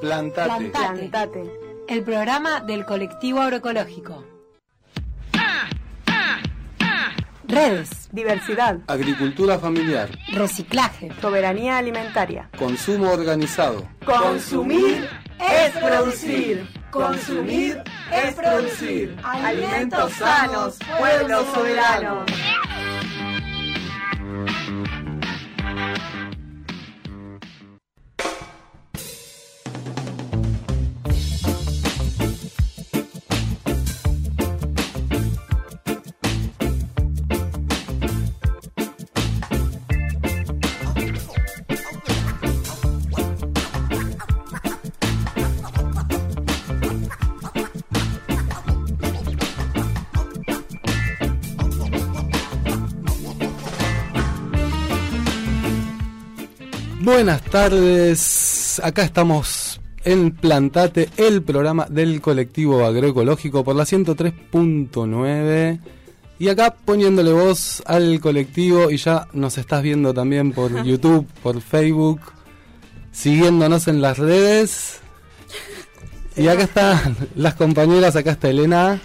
Plantate. Plantate. El programa del colectivo agroecológico. Redes, diversidad, Agricultura familiar. reciclaje, soberanía alimentaria. Consumo organizado. Consumir es producir. Consumir es producir. Alimentos sanos, pueblo soberano. Tardes. Acá estamos en Plantate, el programa del colectivo agroecológico por la 103.9. Y acá poniéndole voz al colectivo y ya nos estás viendo también por YouTube, por Facebook, siguiéndonos en las redes. Y acá están las compañeras, acá está Elena.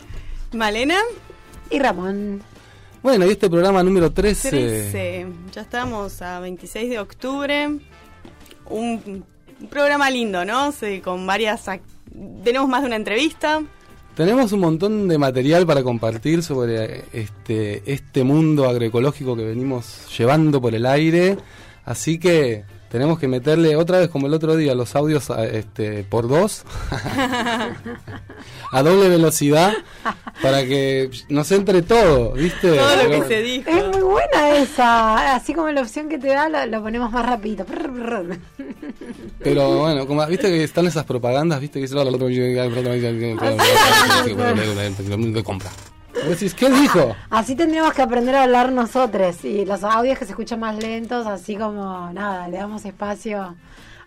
Malena, y Ramón. Bueno, y este programa número 13. 13. Ya estamos a 26 de octubre. Un, programa lindo, ¿no? Con varias. Tenemos más de una entrevista. Tenemos un montón de material para compartir sobre este, este mundo agroecológico que venimos llevando por el aire. Así que tenemos que meterle otra vez, como el otro día, los audios a, este, por dos, a doble velocidad, para que nos entre todo, ¿viste? Todo lo que se dijo. Es muy buena esa. Así como la opción que te da, lo, lo ponemos más rapidito. Pero bueno, como viste que están esas propagandas, viste que dice de compra. Decís, ¿qué dijo? Así tendríamos que aprender a hablar nosotros. Y los audios que se escuchan más lentos, así como nada, le damos espacio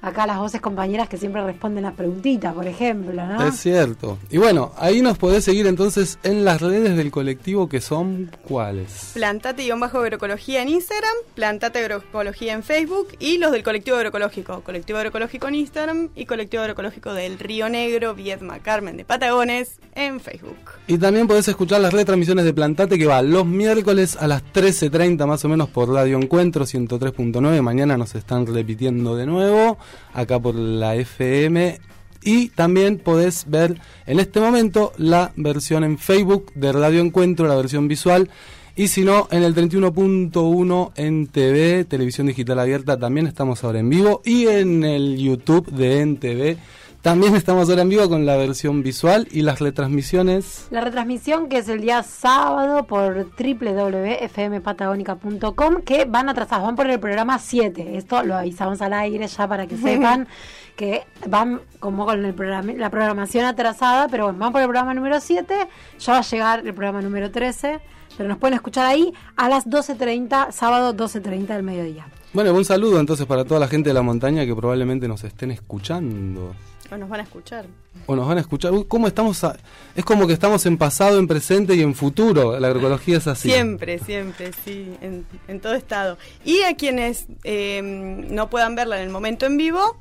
acá las voces compañeras que siempre responden la preguntita, por ejemplo, ¿no? Es cierto. Y bueno, ahí nos podés seguir entonces en las redes del colectivo que son cuáles. Plantate-agroecología en Instagram, Plantate Agroecología en Facebook y los del Colectivo Agroecológico. Colectivo Agroecológico en Instagram y Colectivo Agroecológico del Río Negro, Viedma, Carmen de Patagones en Facebook. Y también podés escuchar las retransmisiones de Plantate que va los miércoles a las 13.30 más o menos por Radio Encuentro 103.9. Mañana nos están repitiendo de nuevo acá por la FM. Y también podés ver en este momento la versión en Facebook de Radio Encuentro, la versión visual. Y si no, en el 31.1 en TV, Televisión Digital Abierta, también estamos ahora en vivo. Y en el YouTube de NTV, también estamos ahora en vivo con la versión visual y las retransmisiones. La retransmisión que es el día sábado por www.fmpatagónica.com que van atrasados, van por el programa 7. Esto lo avisamos al aire ya para que sepan que van como con el programa, la programación atrasada, pero bueno, van por el programa número 7, ya va a llegar el programa número 13, pero nos pueden escuchar ahí a las 12.30, sábado 12.30 del mediodía. Bueno, un saludo entonces para toda la gente de la montaña que probablemente nos estén escuchando. O nos van a escuchar. O nos van a escuchar. Uy, ¿Cómo estamos? a- Es como que estamos en pasado, en presente y en futuro. La agroecología es así. Siempre, siempre, sí, en, en todo estado. Y a quienes eh, no puedan verla en el momento en vivo,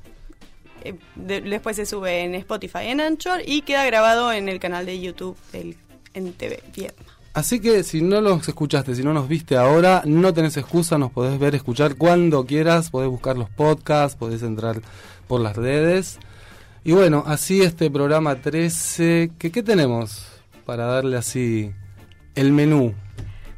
eh, de- después se sube en Spotify, en Anchor y queda grabado en el canal de YouTube del NTV Viedma. Así que si no los escuchaste, si no nos viste ahora, no tenés excusa, nos podés ver, escuchar cuando quieras, podés buscar los podcasts, podés entrar por las redes. Y bueno, así este programa 13, que, ¿qué tenemos para darle así el menú?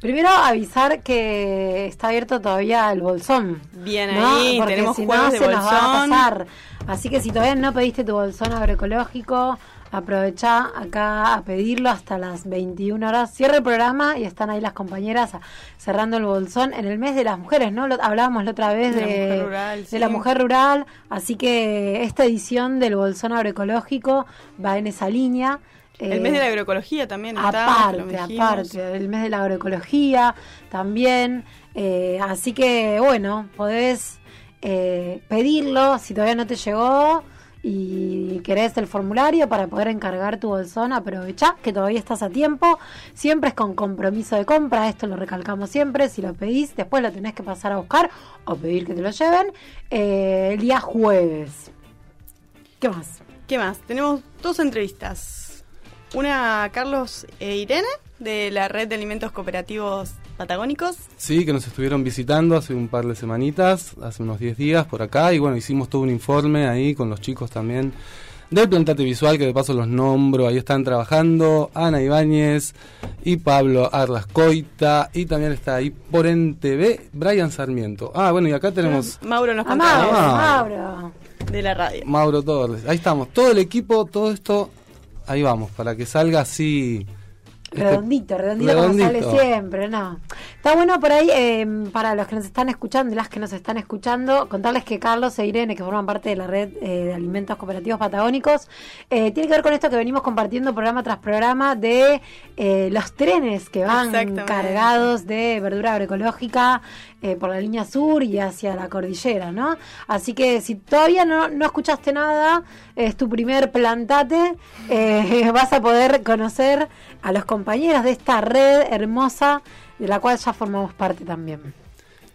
Primero avisar que está abierto todavía el bolsón. Bien ¿no? ahí, Porque tenemos si juegos no, de se nos va a pasar. Así que si todavía no pediste tu bolsón agroecológico, aprovecha acá a pedirlo hasta las 21 horas. Cierra el programa y están ahí las compañeras cerrando el bolsón en el mes de las mujeres, ¿no? Lo, hablábamos la otra vez De la mujer rural, de sí. la mujer rural. Así que esta edición del bolsón agroecológico va en esa línea. El mes de la agroecología también aparte, aparte, el mes de la agroecología también. eh, así que, bueno, podés eh, pedirlo si todavía no te llegó y querés el formulario para poder encargar tu bolsón, aprovechá que todavía estás a tiempo. Siempre es con compromiso de compra, esto lo recalcamos siempre. Si lo pedís, después lo tenés que pasar a buscar o pedir que te lo lleven eh, el día jueves. ¿Qué más? ¿Qué más? Tenemos dos entrevistas. Una a Carlos e Irene, de la Red de Alimentos Cooperativos Patagónicos. Sí, que nos estuvieron visitando hace un par de semanitas, hace unos 10 días por acá, y bueno, hicimos todo un informe ahí con los chicos también del Plantate Visual, que de paso los nombro, ahí están trabajando Ana Ibáñez y Pablo Arlascoita, y también está ahí por NTV Brian Sarmiento. Ah, bueno, y acá tenemos Mauro nos A contaba Mauro, Ah. Mauro. de la radio. Mauro Torres. Ahí estamos, todo el equipo, todo esto, ahí vamos, para que salga así. Este, Redondito, redondito, como redondito. sale siempre, ¿no? Está bueno por ahí, eh, para los que nos están escuchando y las que nos están escuchando, contarles que Carlos e Irene, que forman parte de la red eh, de alimentos cooperativos patagónicos, eh, tiene que ver con esto que venimos compartiendo programa tras programa de eh, los trenes que van cargados de verdura agroecológica eh, por la línea sur y hacia la cordillera, ¿no? Así que si todavía no, no escuchaste nada, es tu primer plantate, eh, vas a poder conocer a los compañeros de esta red hermosa de la cual ya formamos parte también.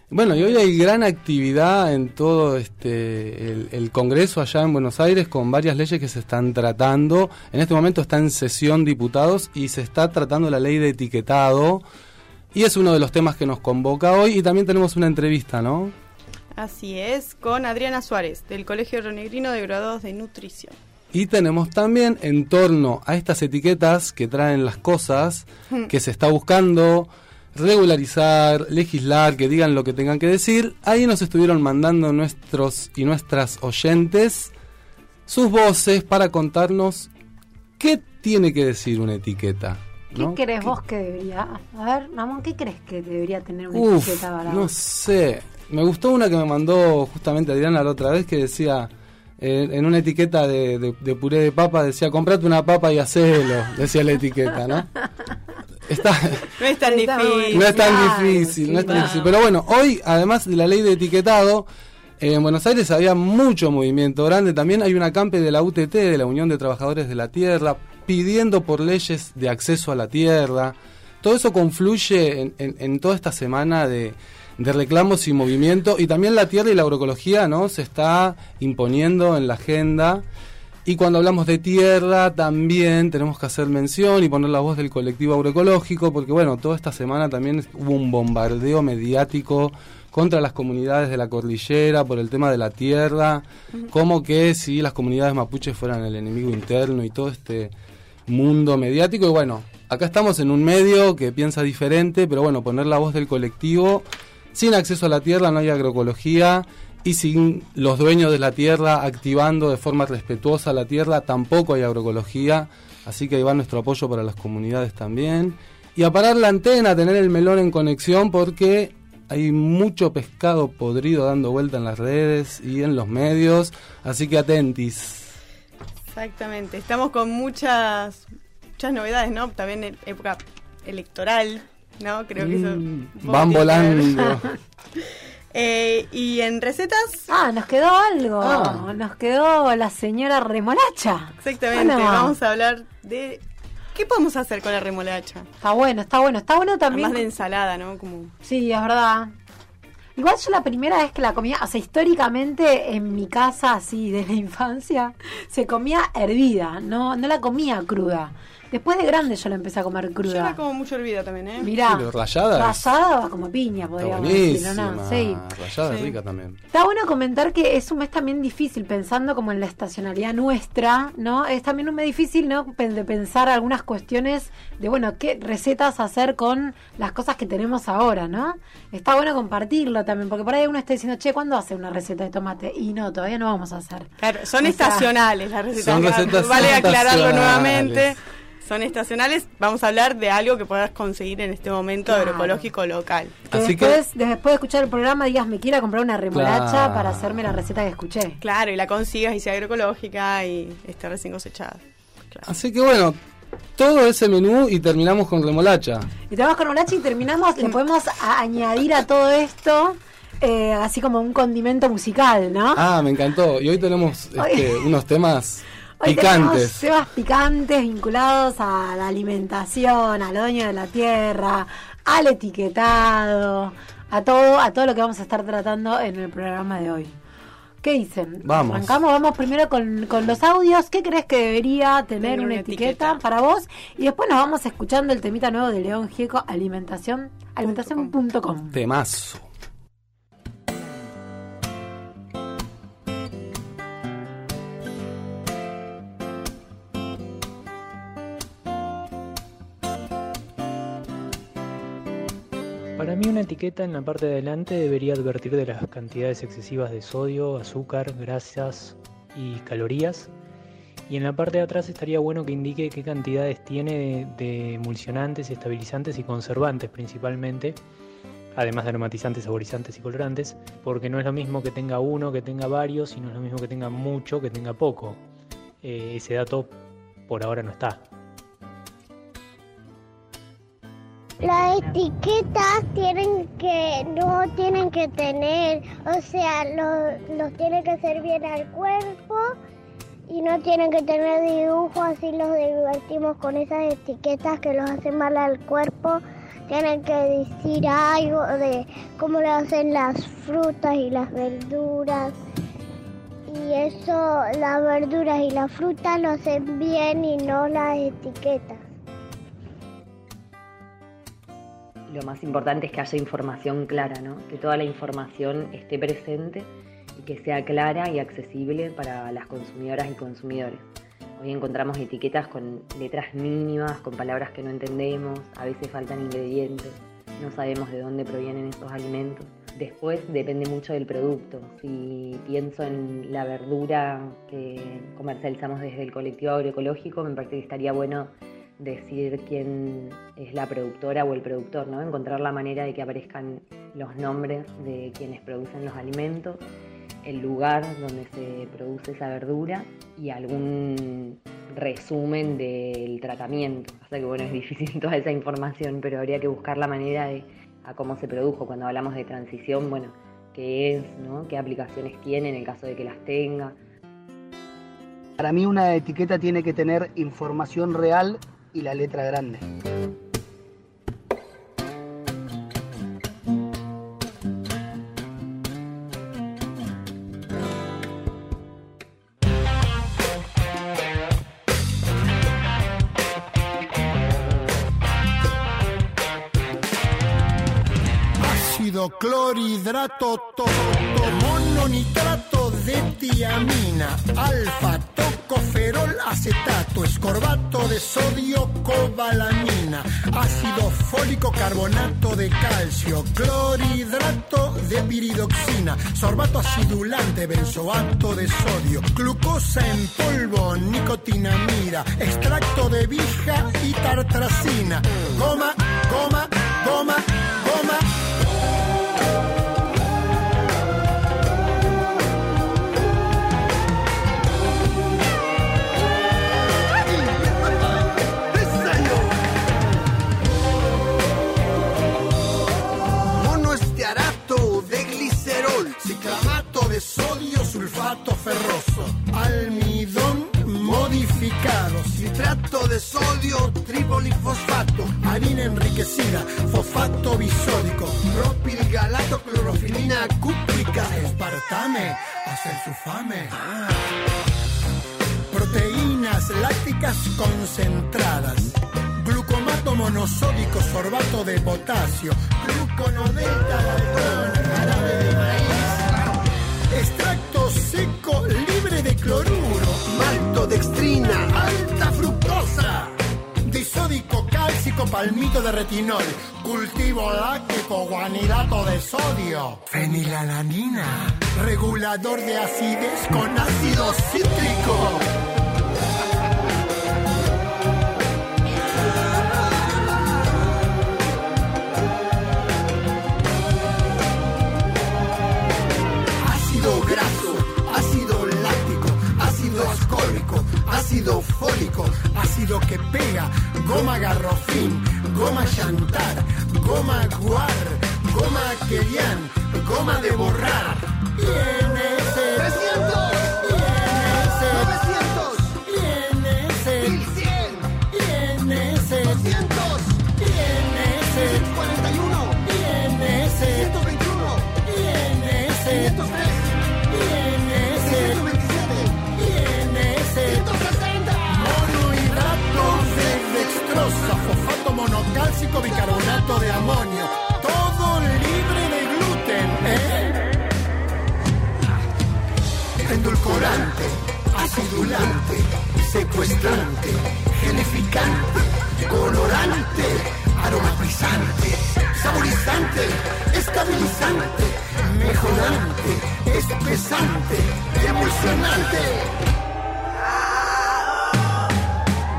Bueno, y hoy hay gran actividad en todo este el, el Congreso allá en Buenos Aires con varias leyes que se están tratando. En este momento está en sesión diputados y se está tratando la ley de etiquetado. Y es uno de los temas que nos convoca hoy. Y también tenemos una entrevista, ¿no? Así es, con Adriana Suárez, del Colegio Ronegrino de Graduados de Nutrición. Y tenemos también en torno a estas etiquetas que traen las cosas que se está buscando regularizar, legislar, que digan lo que tengan que decir. Ahí nos estuvieron mandando nuestros y nuestras oyentes sus voces para contarnos qué tiene que decir una etiqueta. ¿Qué ¿no? crees vos que debería? A ver, Ramón, ¿qué crees que debería tener una Uf, etiqueta para no vos? sé. Me gustó una que me mandó justamente Adriana la otra vez que decía, eh, en una etiqueta de, de- de puré de papa, decía, comprate una papa y hacelo, decía la etiqueta, ¿no? Está, No es tan difícil. no es tan Claro, difícil, no es tan difícil. Pero bueno, hoy, además de la ley de etiquetado, eh, en Buenos Aires había mucho movimiento grande. También hay una campe de la UTT, de la Unión de Trabajadores de la Tierra, pidiendo por leyes de acceso a la tierra. Todo eso confluye en, en- en toda esta semana de, de reclamos y movimiento. Y también la tierra y la agroecología ¿no? se está imponiendo en la agenda. Y cuando hablamos de tierra, también tenemos que hacer mención y poner la voz del colectivo agroecológico, porque bueno, toda esta semana también hubo un bombardeo mediático contra las comunidades de la cordillera por el tema de la tierra, como que si las comunidades mapuches fueran el enemigo interno y todo este mundo mediático. Y bueno, acá estamos en un medio que piensa diferente, pero bueno, poner la voz del colectivo. Sin acceso a la tierra no hay agroecología y sin los dueños de la tierra activando de forma respetuosa la tierra tampoco hay agroecología. Así que ahí va nuestro apoyo para las comunidades también. Y a parar la antena, tener el melón en conexión porque hay mucho pescado podrido dando vuelta en las redes y en los medios. Así que atentis. Exactamente, estamos con muchas muchas novedades, ¿no? También en época electoral, ¿no? Creo que eso... Mm, van volando. Eh, y en recetas, Ah, nos quedó algo. Ah. Nos quedó la señora remolacha. exactamente, vamos a hablar de... ¿Qué podemos hacer con la remolacha? Está bueno, está bueno. Está bueno también. Además de ensalada, ¿no? Como... Sí, es verdad. Igual yo la primera vez que la comía, o sea, históricamente en mi casa, así de la infancia, se comía hervida, no, no la comía cruda. Después de grande yo la empecé a comer Yo cruda. la como mucho hervida también, ¿eh? Mirá, Sí, rallada es- rallada va como piña, podríamos decir, buenísima. ¿no? Sí. Rallada es Sí. rica también. Está bueno comentar que es un mes también difícil, pensando como en la estacionalidad nuestra, ¿no? Es también un mes difícil, ¿no? De pensar algunas cuestiones de, bueno, qué recetas hacer con las cosas que tenemos ahora, ¿no? Está bueno compartirlo también, porque por ahí uno está diciendo, che, ¿cuándo hace una receta de tomate? Y no, todavía no vamos a hacer. Claro, son O sea, estacionales las recetas. Son recetas vale aclararlo nuevamente. Son estacionales. Vamos a hablar de algo que puedas conseguir en este momento Claro. agroecológico local. Que Así que- después, después de escuchar el programa digas, me quiera comprar una remolacha Claro. para hacerme la receta que escuché. Claro, y la consigas y sea agroecológica y esté recién cosechada. Claro. Así que bueno, todo ese menú y terminamos con remolacha. Y tenemos con remolacha y terminamos, le podemos a- añadir a todo esto, eh, así como un condimento musical, ¿no? Ah, me encantó. Y hoy tenemos este, unos temas Hoy tenemos picantes. temas picantes vinculados a la alimentación, al dueño de la tierra, al etiquetado, a todo, a todo lo que vamos a estar tratando en el programa de hoy. ¿Qué dicen? Vamos. Arrancamos, vamos primero con, con los audios. ¿Qué crees que debería tener una, etiqueta, para vos? Y después nos vamos escuchando el temita nuevo de León Gieco, alimentación, alimentación.com. Temazo. Para mí una etiqueta en la parte de adelante debería advertir de las cantidades excesivas de sodio, azúcar, grasas y calorías. Y en la parte de atrás estaría bueno que indique qué cantidades tiene de, emulsionantes, estabilizantes y conservantes principalmente, además de aromatizantes, saborizantes y colorantes, porque no es lo mismo que tenga uno, que tenga varios, y es lo mismo que tenga mucho, que tenga poco. Eh, ese dato por ahora no está. Las etiquetas tienen que, no tienen que tener, o sea, los, los tienen que servir al cuerpo y no tienen que tener dibujos, así los divertimos con esas etiquetas que los hacen mal al cuerpo. Tienen que decir algo de cómo le hacen las frutas y las verduras. Y eso, las verduras y las frutas lo hacen bien y no las etiquetas. Lo más importante es que haya información clara, ¿no? que toda la información esté presente y que sea clara y accesible para las consumidoras y consumidores. Hoy encontramos etiquetas con letras mínimas, con palabras que no entendemos, a veces faltan ingredientes, no sabemos de dónde provienen estos alimentos. Después depende mucho del producto. Si pienso en la verdura que comercializamos desde el colectivo agroecológico, me parece que estaría bueno decir quién es la productora o el productor, ¿no? Encontrar la manera de que aparezcan los nombres de quienes producen los alimentos, el lugar donde se produce esa verdura y algún resumen del tratamiento. O sea que bueno, es difícil toda esa información, pero habría que buscar la manera de a cómo se produjo. Cuando hablamos de transición, bueno, qué es, ¿no? qué aplicaciones tiene en el caso de que las tenga. Para mí una etiqueta tiene que tener información real y la letra grande. Clorhidrato, todo, mononitrato de tiamina, alfa, tocoferol, acetato, escorbato de sodio, cobalamina, ácido fólico, carbonato de calcio, clorhidrato de piridoxina, sorbato acidulante, benzoato de sodio, glucosa en polvo, nicotinamida, extracto de vija y tartracina, goma, goma, goma, retinol, cultivo láctico, guanidato de sodio, fenilalanina, regulador de acidez con ácido cítrico. ácido graso, ácido láctico, ácido ascórbico, ácido fólico, ácido que pega, goma garrofín, goma chantar, goma guar, goma querian, goma de borrar. INS nitrato de amonio, todo libre de gluten, ¿eh? Endulcorante, acidulante, secuestrante, gelificante, colorante, aromatizante, saborizante, estabilizante, mejorante, espesante, emulsionante.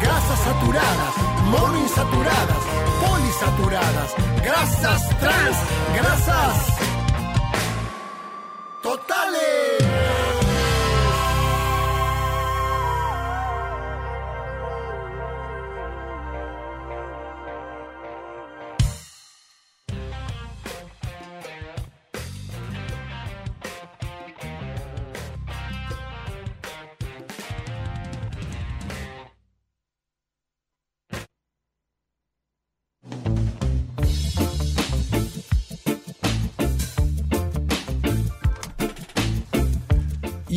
Grasas saturadas, monoinsaturadas, polisaturadas, grasas trans, grasas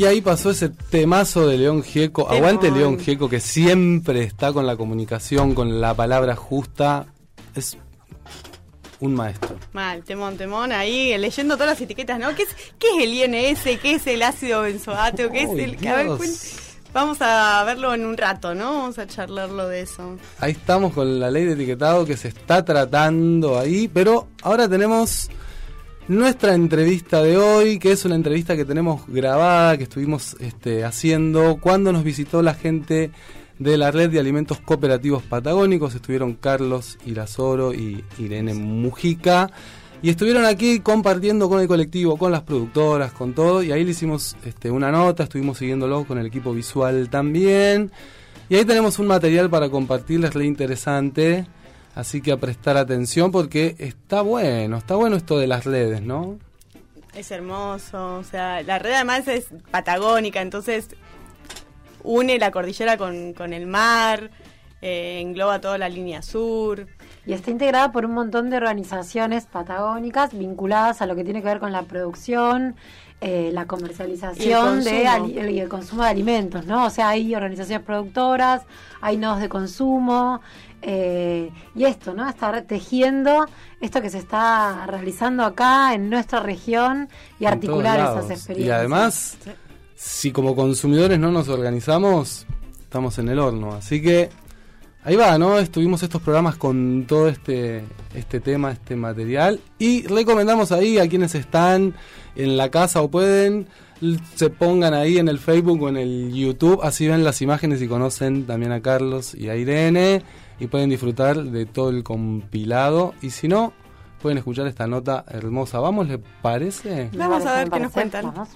Y ahí pasó ese temazo de León Gieco. Temón. Aguante León Gieco, que siempre está con la comunicación, con la palabra justa. Es un maestro. Mal, temón, temón, ahí leyendo todas las etiquetas, ¿no? ¿Qué es, qué es el INS? ¿Qué es el ácido benzoato? ¿Qué es el...? A ver, Vamos a verlo en un rato, ¿no? Vamos a charlarlo de eso. Ahí estamos con la ley de etiquetado que se está tratando ahí, pero ahora tenemos nuestra entrevista de hoy, que es una entrevista que tenemos grabada, que estuvimos este, haciendo cuando nos visitó la gente de la red de alimentos cooperativos patagónicos. Estuvieron Carlos Irazoro y Irene Mujica. Y estuvieron aquí compartiendo con el colectivo, con las productoras, con todo. Y ahí le hicimos este, una nota, estuvimos siguiéndolo con el equipo visual también. Y ahí tenemos un material para compartirles re interesante. Así que a prestar atención porque está bueno, está bueno esto de las redes, ¿no? Es hermoso, o sea, la red además es patagónica, entonces une la cordillera con, con el mar, eh, engloba toda la línea sur. Y está integrada por un montón de organizaciones patagónicas vinculadas a lo que tiene que ver con la producción, eh, la comercialización Y el de y el consumo de alimentos, ¿no? O sea, hay organizaciones productoras, hay nodos de consumo, eh, y esto, ¿no? Estar tejiendo esto que se está realizando acá en nuestra región y En articular esas experiencias. Y además, si como consumidores no nos organizamos, estamos en el horno. Así que ahí va, ¿no? Estuvimos estos programas con todo este, este tema, este material. Y recomendamos ahí a quienes están en la casa o pueden, se pongan ahí en el Facebook o en el YouTube, así ven las imágenes y conocen también a Carlos y a Irene y pueden disfrutar de todo el compilado. Y si no, pueden escuchar esta nota hermosa. ¿Vamos, le parece? Vamos a ver qué nos cuentan. Vamos.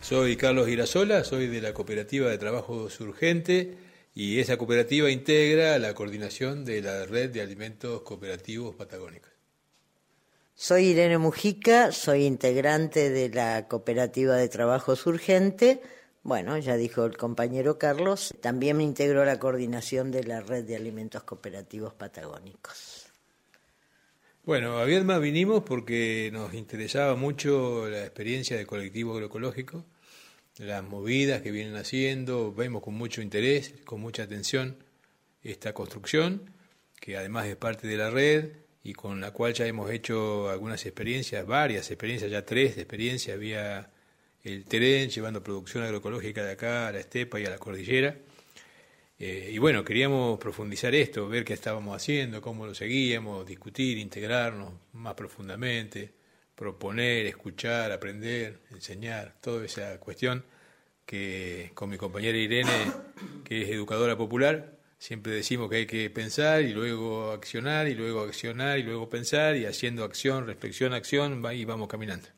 Soy Carlos Girasola, soy de la Cooperativa de Trabajo Surgente y esa cooperativa integra la coordinación de la Red de Alimentos Cooperativos Patagónicos. Soy Irene Mujica, soy integrante de la Cooperativa de Trabajo Urgente. Bueno, ya dijo el compañero Carlos, también me integro a la coordinación de la Red de Alimentos Cooperativos Patagónicos. Bueno, a Viedma vinimos porque nos interesaba mucho la experiencia del colectivo agroecológico, las movidas que vienen haciendo, vemos con mucho interés, con mucha atención esta construcción, que además es parte de la red y con la cual ya hemos hecho algunas experiencias, varias experiencias, ya tres experiencias vía el Teren, llevando producción agroecológica de acá a la estepa y a la cordillera. Eh, y bueno, queríamos profundizar esto, ver qué estábamos haciendo, cómo lo seguíamos, discutir, integrarnos más profundamente, proponer, escuchar, aprender, enseñar, toda esa cuestión que con mi compañera Irene, que es educadora popular, siempre decimos que hay que pensar y luego accionar y luego accionar y luego pensar y haciendo acción, reflexión, acción y vamos caminando.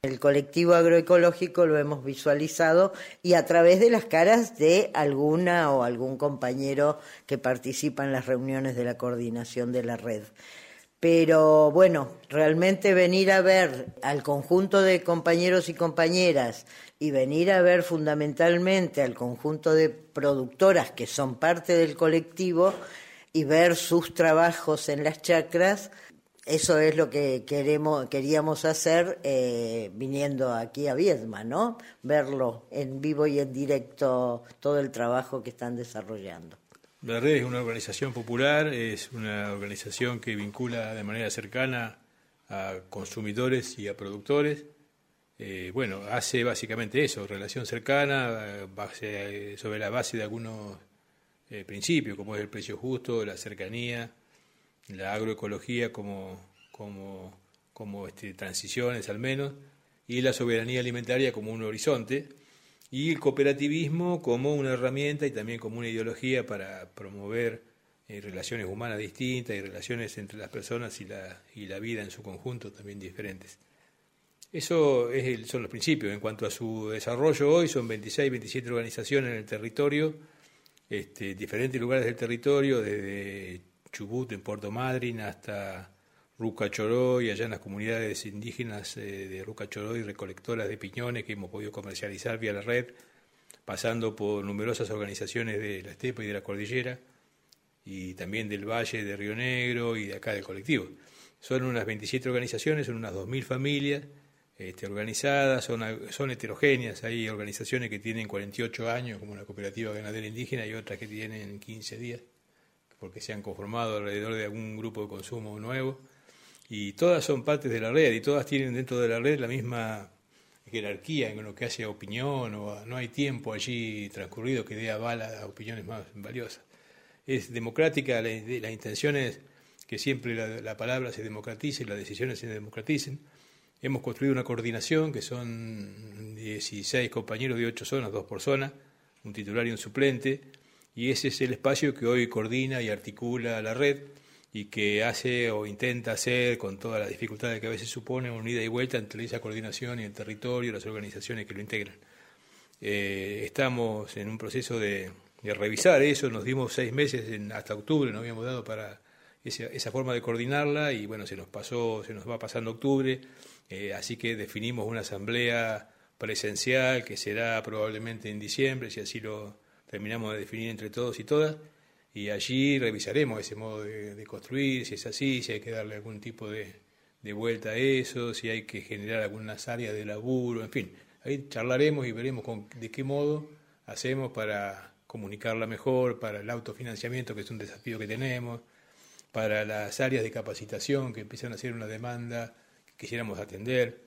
El colectivo agroecológico lo hemos visualizado y a través de las caras de alguna o algún compañero que participa en las reuniones de la coordinación de la red. Pero bueno, realmente venir a ver al conjunto de compañeros y compañeras y venir a ver fundamentalmente al conjunto de productoras que son parte del colectivo y ver sus trabajos en las chacras, eso es lo que queremos, queríamos hacer eh, viniendo aquí a Viedma, ¿no? Verlo en vivo y en directo, todo el trabajo que están desarrollando. La red es una organización popular, es una organización que vincula de manera cercana a consumidores y a productores. Eh, bueno, hace básicamente eso, relación cercana eh, base, sobre la base de algunos eh, principios, como es el precio justo, la cercanía, la agroecología como, como, como este, transiciones al menos, y la soberanía alimentaria como un horizonte, y el cooperativismo como una herramienta y también como una ideología para promover relaciones humanas distintas y relaciones entre las personas y la, y la vida en su conjunto también diferentes. Eso es el, son los principios. En cuanto a su desarrollo hoy, son 26, 27 organizaciones en el territorio, este, diferentes lugares del territorio, desde Chubut en Puerto Madryn hasta Ruca Choroy, allá en las comunidades indígenas eh, de Ruca Choroy, recolectoras de piñones que hemos podido comercializar vía la red, pasando por numerosas organizaciones de la estepa y de la cordillera, y también del Valle de Río Negro y de acá del colectivo. Son unas 27 organizaciones, son unas 2.000 familias, este, organizadas, son, son heterogéneas. Hay organizaciones que tienen 48 años, como la Cooperativa Ganadera Indígena, y otras que tienen 15 días, porque se han conformado alrededor de algún grupo de consumo nuevo. Y todas son partes de la red, y todas tienen dentro de la red la misma jerarquía en lo que hace opinión, o no hay tiempo allí transcurrido que dé aval a opiniones más valiosas. Es democrática, la, la intención que siempre la, la palabra se democratice y las decisiones se democraticen Hemos construido una coordinación que son 16 compañeros de 8 zonas, dos por zona, un titular y un suplente, y ese es el espacio que hoy coordina y articula la red y que hace o intenta hacer, con todas las dificultades que a veces supone, una ida y vuelta entre esa coordinación y el territorio las organizaciones que lo integran. Eh, estamos en un proceso de, revisar eso, nos dimos seis meses hasta octubre, nos habíamos dado para esa, esa forma de coordinarla y bueno, se nos pasó, se nos va pasando octubre. Eh, así que definimos una asamblea presencial que será probablemente en diciembre, si así lo terminamos de definir entre todos y todas, y allí revisaremos ese modo de, construir, si es así, si hay que darle algún tipo de, vuelta a eso, si hay que generar algunas áreas de laburo, en fin, ahí charlaremos y veremos de qué modo hacemos para comunicarla mejor, para el autofinanciamiento, que es un desafío que tenemos, para las áreas de capacitación que empiezan a ser una demanda quisiéramos atender,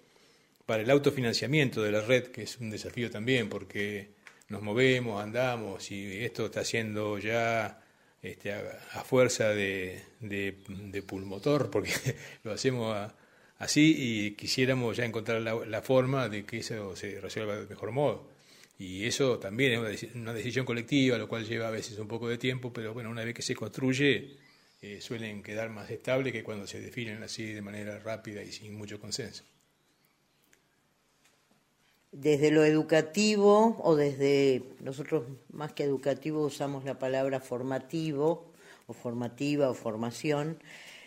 para el autofinanciamiento de la red, que es un desafío también, porque nos movemos, andamos y esto está haciendo ya este, a, fuerza de, pulmotor, porque lo hacemos así y quisiéramos ya encontrar la, forma de que eso se resuelva de mejor modo. Y eso también es una, decisión colectiva, lo cual lleva a veces un poco de tiempo, pero bueno, una vez que se construye, eh, suelen quedar más estables que cuando se definen así de manera rápida y sin mucho consenso. Desde lo educativo o desde, nosotros más que educativo usamos la palabra formativo o formativa o formación.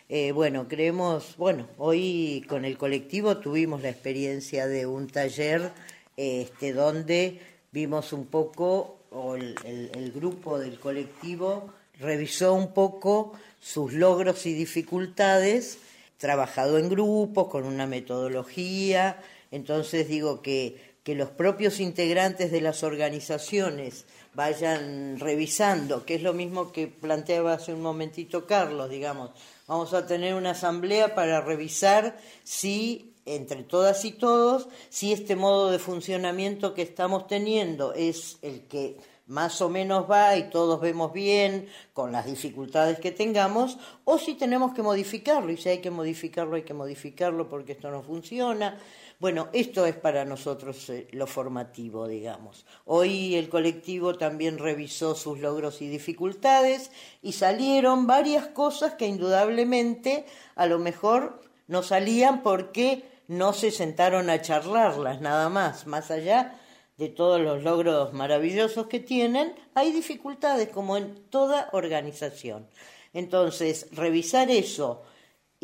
Eh, bueno, creemos, bueno, hoy con el colectivo tuvimos la experiencia de un taller este, donde vimos un poco, o el grupo del colectivo revisó un poco sus logros y dificultades, trabajado en grupos, con una metodología, entonces digo que, que los propios integrantes de las organizaciones vayan revisando, que es lo mismo que planteaba hace un momentito Carlos, digamos, vamos a tener una asamblea para revisar si entre todas y todos, si este modo de funcionamiento que estamos teniendo es el que más o menos va y todos vemos bien con las dificultades que tengamos, o si tenemos que modificarlo, y si hay que modificarlo, hay que modificarlo porque esto no funciona. Bueno, esto es para nosotros eh, lo formativo, digamos. Hoy el colectivo también revisó sus logros y dificultades y salieron varias cosas que indudablemente a lo mejor no salían porque no se sentaron a charlarlas nada más, más allá de todos los logros maravillosos que tienen, hay dificultades como en toda organización. Entonces, revisar eso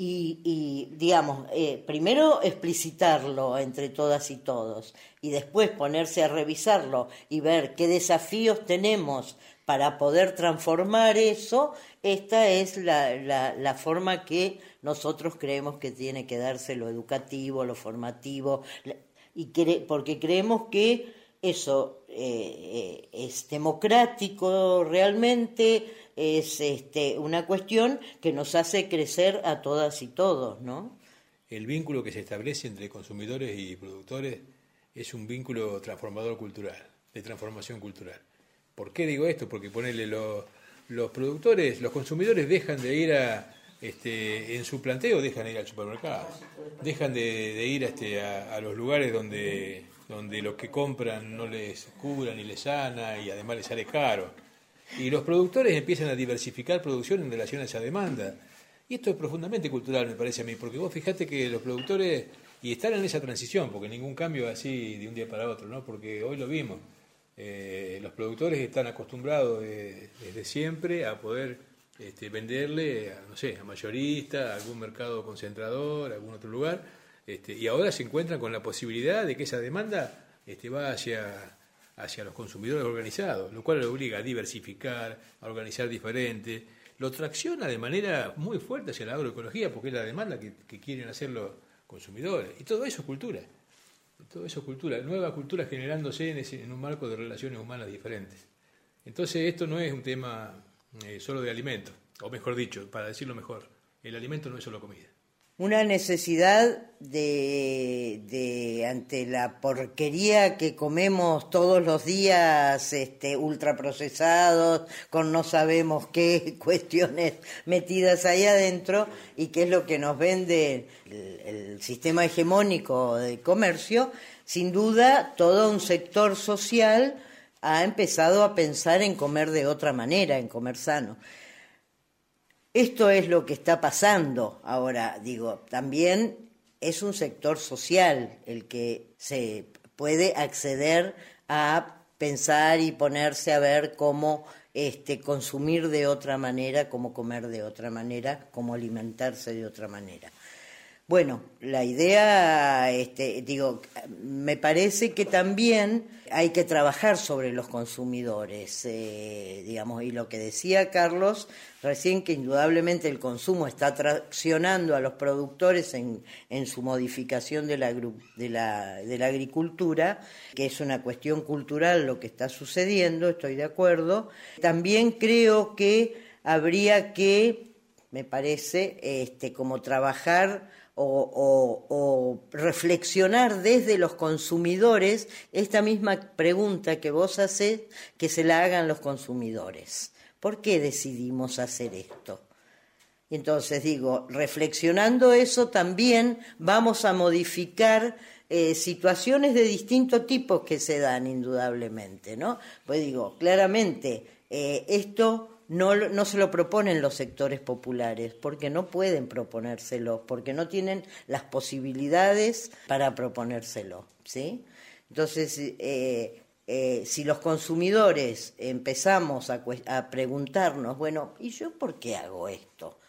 y, digamos, eh, primero explicitarlo entre todas y todos y después ponerse a revisarlo y ver qué desafíos tenemos para poder transformar eso, esta es la, la, forma que nosotros creemos que tiene que darse lo educativo, lo formativo, y porque creemos que eso eh, eh, es democrático realmente, es este, una cuestión que nos hace crecer a todas y todos, ¿no? El vínculo que se establece entre consumidores y productores es un vínculo transformador cultural, de transformación cultural. ¿Por qué digo esto? Porque ponerle los, los productores, los consumidores dejan de ir a, este, en su planteo, dejan de ir al supermercado, dejan de, ir este, a, a los lugares donde, donde lo que compran no les cura ni les sana y además les sale caro. Y los productores empiezan a diversificar producción en relación a esa demanda. Y esto es profundamente cultural, me parece a mí, porque vos fijate que los productores, y están en esa transición, porque ningún cambio es así de un día para otro, ¿no? porque hoy lo vimos, eh, los productores están acostumbrados de- desde siempre a poder este, venderle, a, no sé, a mayorista, a algún mercado concentrador, a algún otro lugar, este, y ahora se encuentran con la posibilidad de que esa demanda este, va hacia, hacia los consumidores organizados, lo cual lo obliga a diversificar, a organizar diferente, lo tracciona de manera muy fuerte hacia la agroecología, porque es la demanda que, quieren hacer los consumidores, y todo eso es cultura. Todo eso es cultura, nueva cultura generándose en, en un marco de relaciones humanas diferentes. Entonces esto no es un tema eh, solo de alimentos, o mejor dicho, para decirlo mejor, el alimento no es solo comida. Una necesidad de, de ante la porquería que comemos todos los días, este, ultraprocesados, con no sabemos qué cuestiones metidas ahí adentro, y qué es lo que nos vende el, el sistema hegemónico de comercio, sin duda todo un sector social ha empezado a pensar en comer de otra manera, en comer sano. Esto es lo que está pasando ahora, digo, también es un sector social el que se puede acceder a pensar y ponerse a ver cómo este, consumir de otra manera, cómo comer de otra manera, cómo alimentarse de otra manera. Bueno, la idea, este, digo, me parece que también hay que trabajar sobre los consumidores, eh, digamos, y lo que decía Carlos recién, que indudablemente el consumo está traccionando a los productores en, en su modificación de la, de, la, de la agricultura, que es una cuestión cultural lo que está sucediendo, estoy de acuerdo. También creo que habría que me parece, este, como trabajar o, reflexionar desde los consumidores esta misma pregunta que vos haces, que se la hagan los consumidores. ¿Por qué decidimos hacer esto? Entonces digo, reflexionando eso también vamos a modificar eh, situaciones de distinto tipo que se dan indudablemente, ¿no? Pues digo, claramente, eh, esto no, no se lo proponen los sectores populares, porque no pueden proponérselo, porque no tienen las posibilidades para proponérselo, ¿sí? Entonces, eh, eh, si los consumidores empezamos a, a preguntarnos, bueno, ¿y yo por qué hago esto?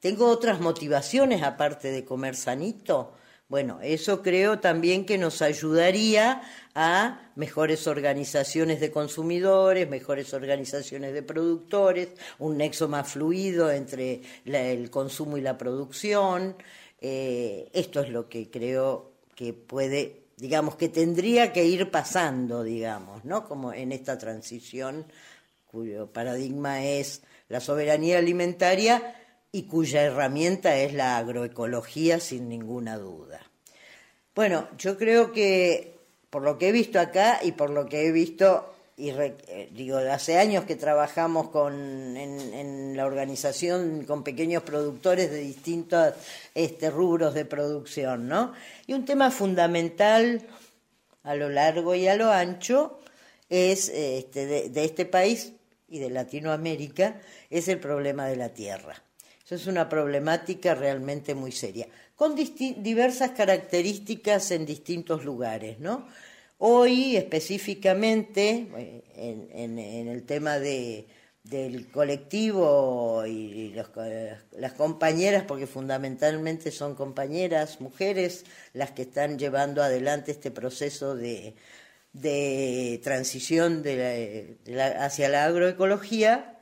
¿Tengo otras motivaciones aparte de comer sanito? Bueno, eso creo también que nos ayudaría a mejores organizaciones de consumidores, mejores organizaciones de productores, un nexo más fluido entre el consumo y la producción. Eh, esto es lo que creo que puede, digamos, que tendría que ir pasando, digamos, ¿no? Como en esta transición cuyo paradigma es la soberanía alimentaria y cuya herramienta es la agroecología sin ninguna duda. Bueno, yo creo que por lo que he visto acá y por lo que he visto, y re- eh, digo, hace años que trabajamos con, en, la organización con pequeños productores de distintos este, rubros de producción, ¿no? Y un tema fundamental a lo largo y a lo ancho es este, de este país y de Latinoamérica es el problema de la tierra. Eso es una problemática realmente muy seria, con diversas características en distintos lugares, ¿no? Hoy específicamente, eh, en, el tema de, del colectivo y co- las compañeras, porque fundamentalmente son compañeras, mujeres, las que están llevando adelante este proceso de, transición hacia la agroecología,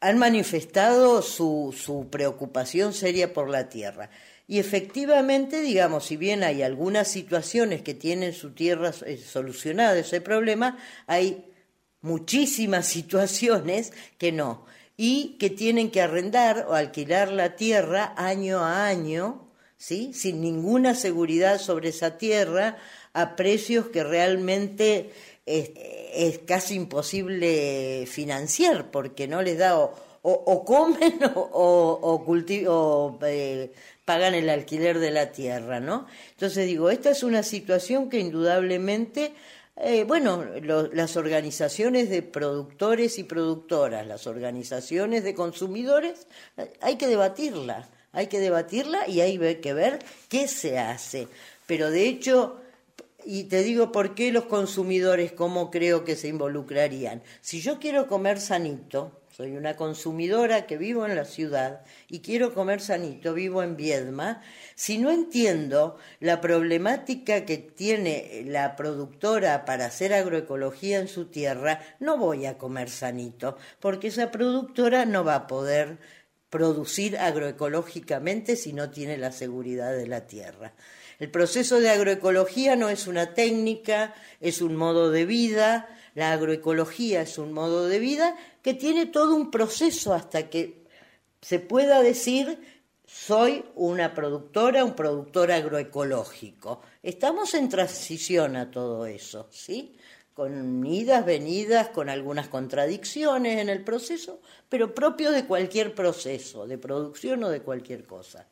han manifestado su, su preocupación seria por la tierra. Y efectivamente, digamos, si bien hay algunas situaciones que tienen su tierra eh, solucionada ese problema, hay muchísimas situaciones que no, y que tienen que arrendar o alquilar la tierra año a año, ¿sí? sin ninguna seguridad sobre esa tierra, a precios que realmente es, es casi imposible financiar, porque no les da o, o, o comen o, o, eh, pagan el alquiler de la tierra, ¿no? Entonces digo, esta es una situación que indudablemente, eh, bueno, las organizaciones de productores y productoras, las organizaciones de consumidores, eh, hay que debatirla, hay que debatirla y hay que ver qué se hace. Pero de hecho, y te digo por qué los consumidores, cómo creo que se involucrarían. Si yo quiero comer sanito, soy una consumidora que vivo en la ciudad y quiero comer sanito, vivo en Viedma, si no entiendo la problemática que tiene la productora para hacer agroecología en su tierra, no voy a comer sanito, porque esa productora no va a poder producir agroecológicamente si no tiene la seguridad de la tierra. El proceso de agroecología no es una técnica, es un modo de vida. La agroecología es un modo de vida que tiene todo un proceso hasta que se pueda decir soy una productora, un productor agroecológico. Estamos en transición a todo eso, ¿sí? Con idas, venidas, con algunas contradicciones en el proceso, pero propio de cualquier proceso, de producción o de cualquier cosa.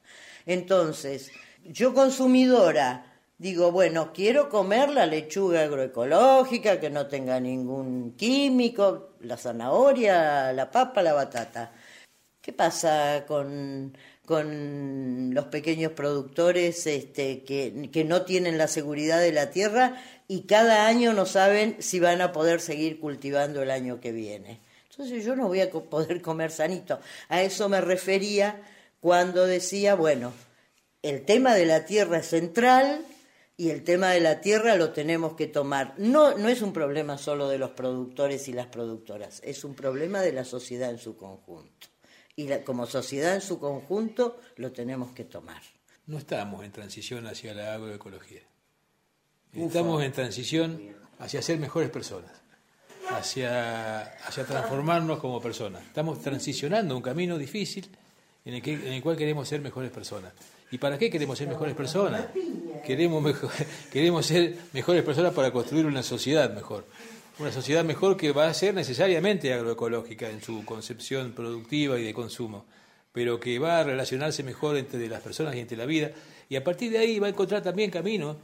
Entonces, yo consumidora digo, bueno, quiero comer la lechuga agroecológica que no tenga ningún químico, la zanahoria, la papa, la batata. ¿Qué pasa con, con los pequeños productores este, que, que no tienen la seguridad de la tierra y cada año no saben si van a poder seguir cultivando el año que viene? Entonces yo no voy a poder comer sanito. A eso me refería cuando decía, bueno, el tema de la tierra es central y el tema de la tierra lo tenemos que tomar. No, no es un problema solo de los productores y las productoras, es un problema de la sociedad en su conjunto. Y la- como sociedad en su conjunto lo tenemos que tomar. No estamos en transición hacia la agroecología. Ufa. Estamos en transición hacia ser mejores personas, hacia, hacia transformarnos como personas. Estamos transicionando un camino difícil en el, que, en el cual queremos ser mejores personas. ¿Y para qué queremos ser mejores personas? Queremos, mejor- queremos ser mejores personas para construir una sociedad mejor. Una sociedad mejor que va a ser necesariamente agroecológica en su concepción productiva y de consumo, pero que va a relacionarse mejor entre las personas y entre la vida. Y a partir de ahí va a encontrar también caminos,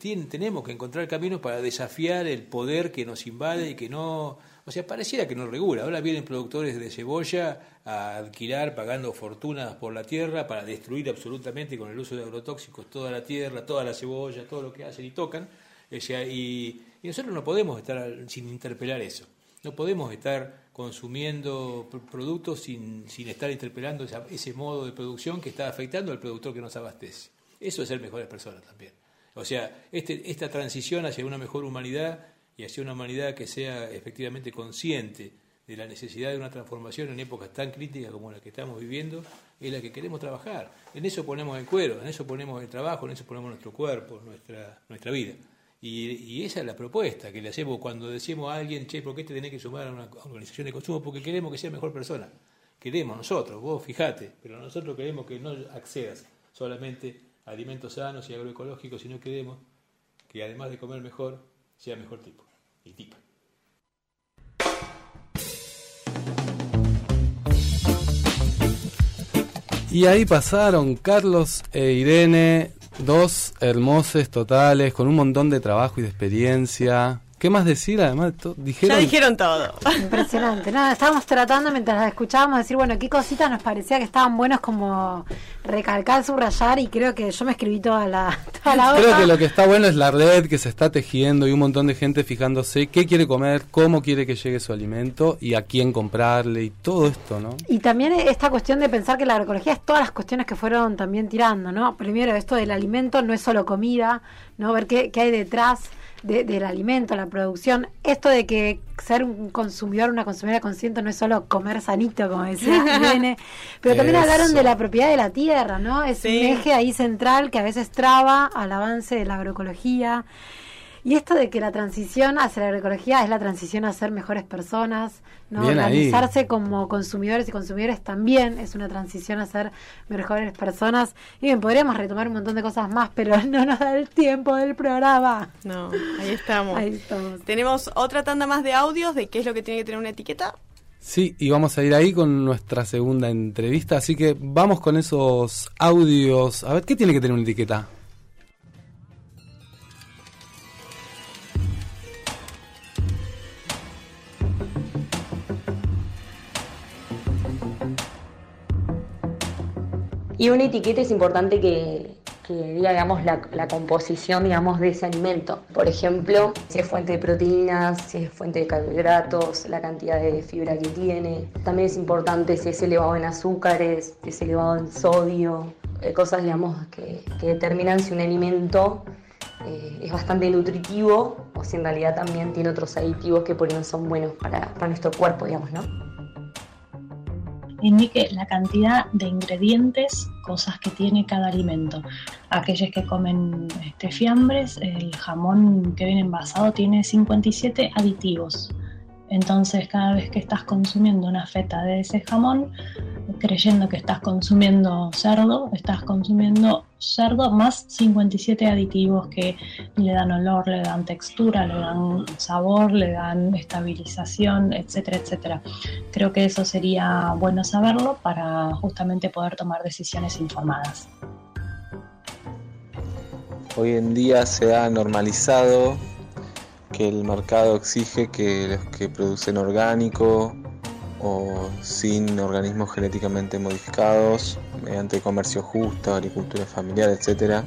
tenemos que encontrar caminos para desafiar el poder que nos invade y que no... O sea, pareciera que nos regula. Ahora vienen productores de cebolla a alquilar pagando fortunas por la tierra para destruir absolutamente con el uso de agrotóxicos toda la tierra, toda la cebolla, todo lo que hacen y tocan. O sea, y, nosotros no podemos estar sin interpelar eso. No podemos estar consumiendo pr- productos sin, sin estar interpelando esa- ese modo de producción que está afectando al productor que nos abastece. Eso es ser mejores personas también. O sea, este, esta transición hacia una mejor humanidad y hacia una humanidad que sea efectivamente consciente de la necesidad de una transformación en épocas tan críticas como la que estamos viviendo, es la que queremos trabajar. En eso ponemos el cuero, en eso ponemos el trabajo, en eso ponemos nuestro cuerpo, nuestra, nuestra vida. Y, esa es la propuesta que le hacemos cuando decimos a alguien, che, ¿por qué te tenés que sumar a una organización de consumo? Porque queremos que sea mejor persona. Queremos nosotros, vos fijate, pero nosotros queremos que no accedas solamente a alimentos sanos y agroecológicos, sino queremos que además de comer mejor, sea mejor tipo y tipa. Y ahí pasaron Carlos e Irene, dos hermosos totales, con un montón de trabajo y de experiencia. ¿Qué más decir? Además, de todo? dijeron, Ya dijeron todo. Impresionante. Nada, estábamos tratando mientras las escuchábamos decir, bueno, qué cositas nos parecía que estaban buenos como recalcar, subrayar y creo que yo me escribí toda la, toda la Creo que lo que está bueno es la red que se está tejiendo y un montón de gente fijándose qué quiere comer, cómo quiere que llegue su alimento y a quién comprarle y todo esto, ¿no? Y también esta cuestión de pensar que la agroecología es todas las cuestiones que fueron también tirando, ¿no? Primero, esto del alimento no es solo comida, ¿no? Ver qué, qué hay detrás de- del alimento, la producción. Esto de que ser un consumidor, una consumidora consciente no es solo comer sanito, como decía Irene, pero también Eso. hablaron de la propiedad de la tierra, ¿no? Es Sí. un eje ahí central que a veces traba al avance de la agroecología. Y esto de que la transición hacia la agroecología es la transición a ser mejores personas, ¿no? Bien ahí. Organizarse como consumidores y consumidores también es una transición a ser mejores personas. Y bien, podríamos retomar un montón de cosas más, pero no nos da el tiempo del programa. No, ahí estamos. Ahí estamos. Tenemos otra tanda más de audios de qué es lo que tiene que tener una etiqueta. Sí, y vamos a ir ahí con nuestra segunda entrevista, así que vamos con esos audios. A ver, ¿qué tiene que tener una etiqueta? Y una etiqueta es importante que, que diga, digamos, la, composición, digamos, de ese alimento. Por ejemplo, si es fuente de proteínas, si es fuente de carbohidratos, la cantidad de fibra que tiene. También es importante si es elevado en azúcares, si es elevado en sodio, eh, cosas, digamos, que, que determinan si un alimento eh, es bastante nutritivo o si en realidad también tiene otros aditivos que por ahí no son buenos para, para nuestro cuerpo, digamos, ¿no? Indique la cantidad de ingredientes, cosas que tiene cada alimento. Aquellos que comen este, fiambres, el jamón que viene envasado tiene 57 aditivos. Entonces cada vez que estás consumiendo una feta de ese jamón, creyendo que estás consumiendo cerdo, estás consumiendo cerdo más 57 aditivos que le dan olor, le dan textura, le dan sabor, le dan estabilización, etcétera, etcétera. Creo que eso sería bueno saberlo para justamente poder tomar decisiones informadas. Hoy en día se ha normalizado que el mercado exige que los que producen orgánico o sin organismos genéticamente modificados, mediante comercio justo, agricultura familiar, etcétera,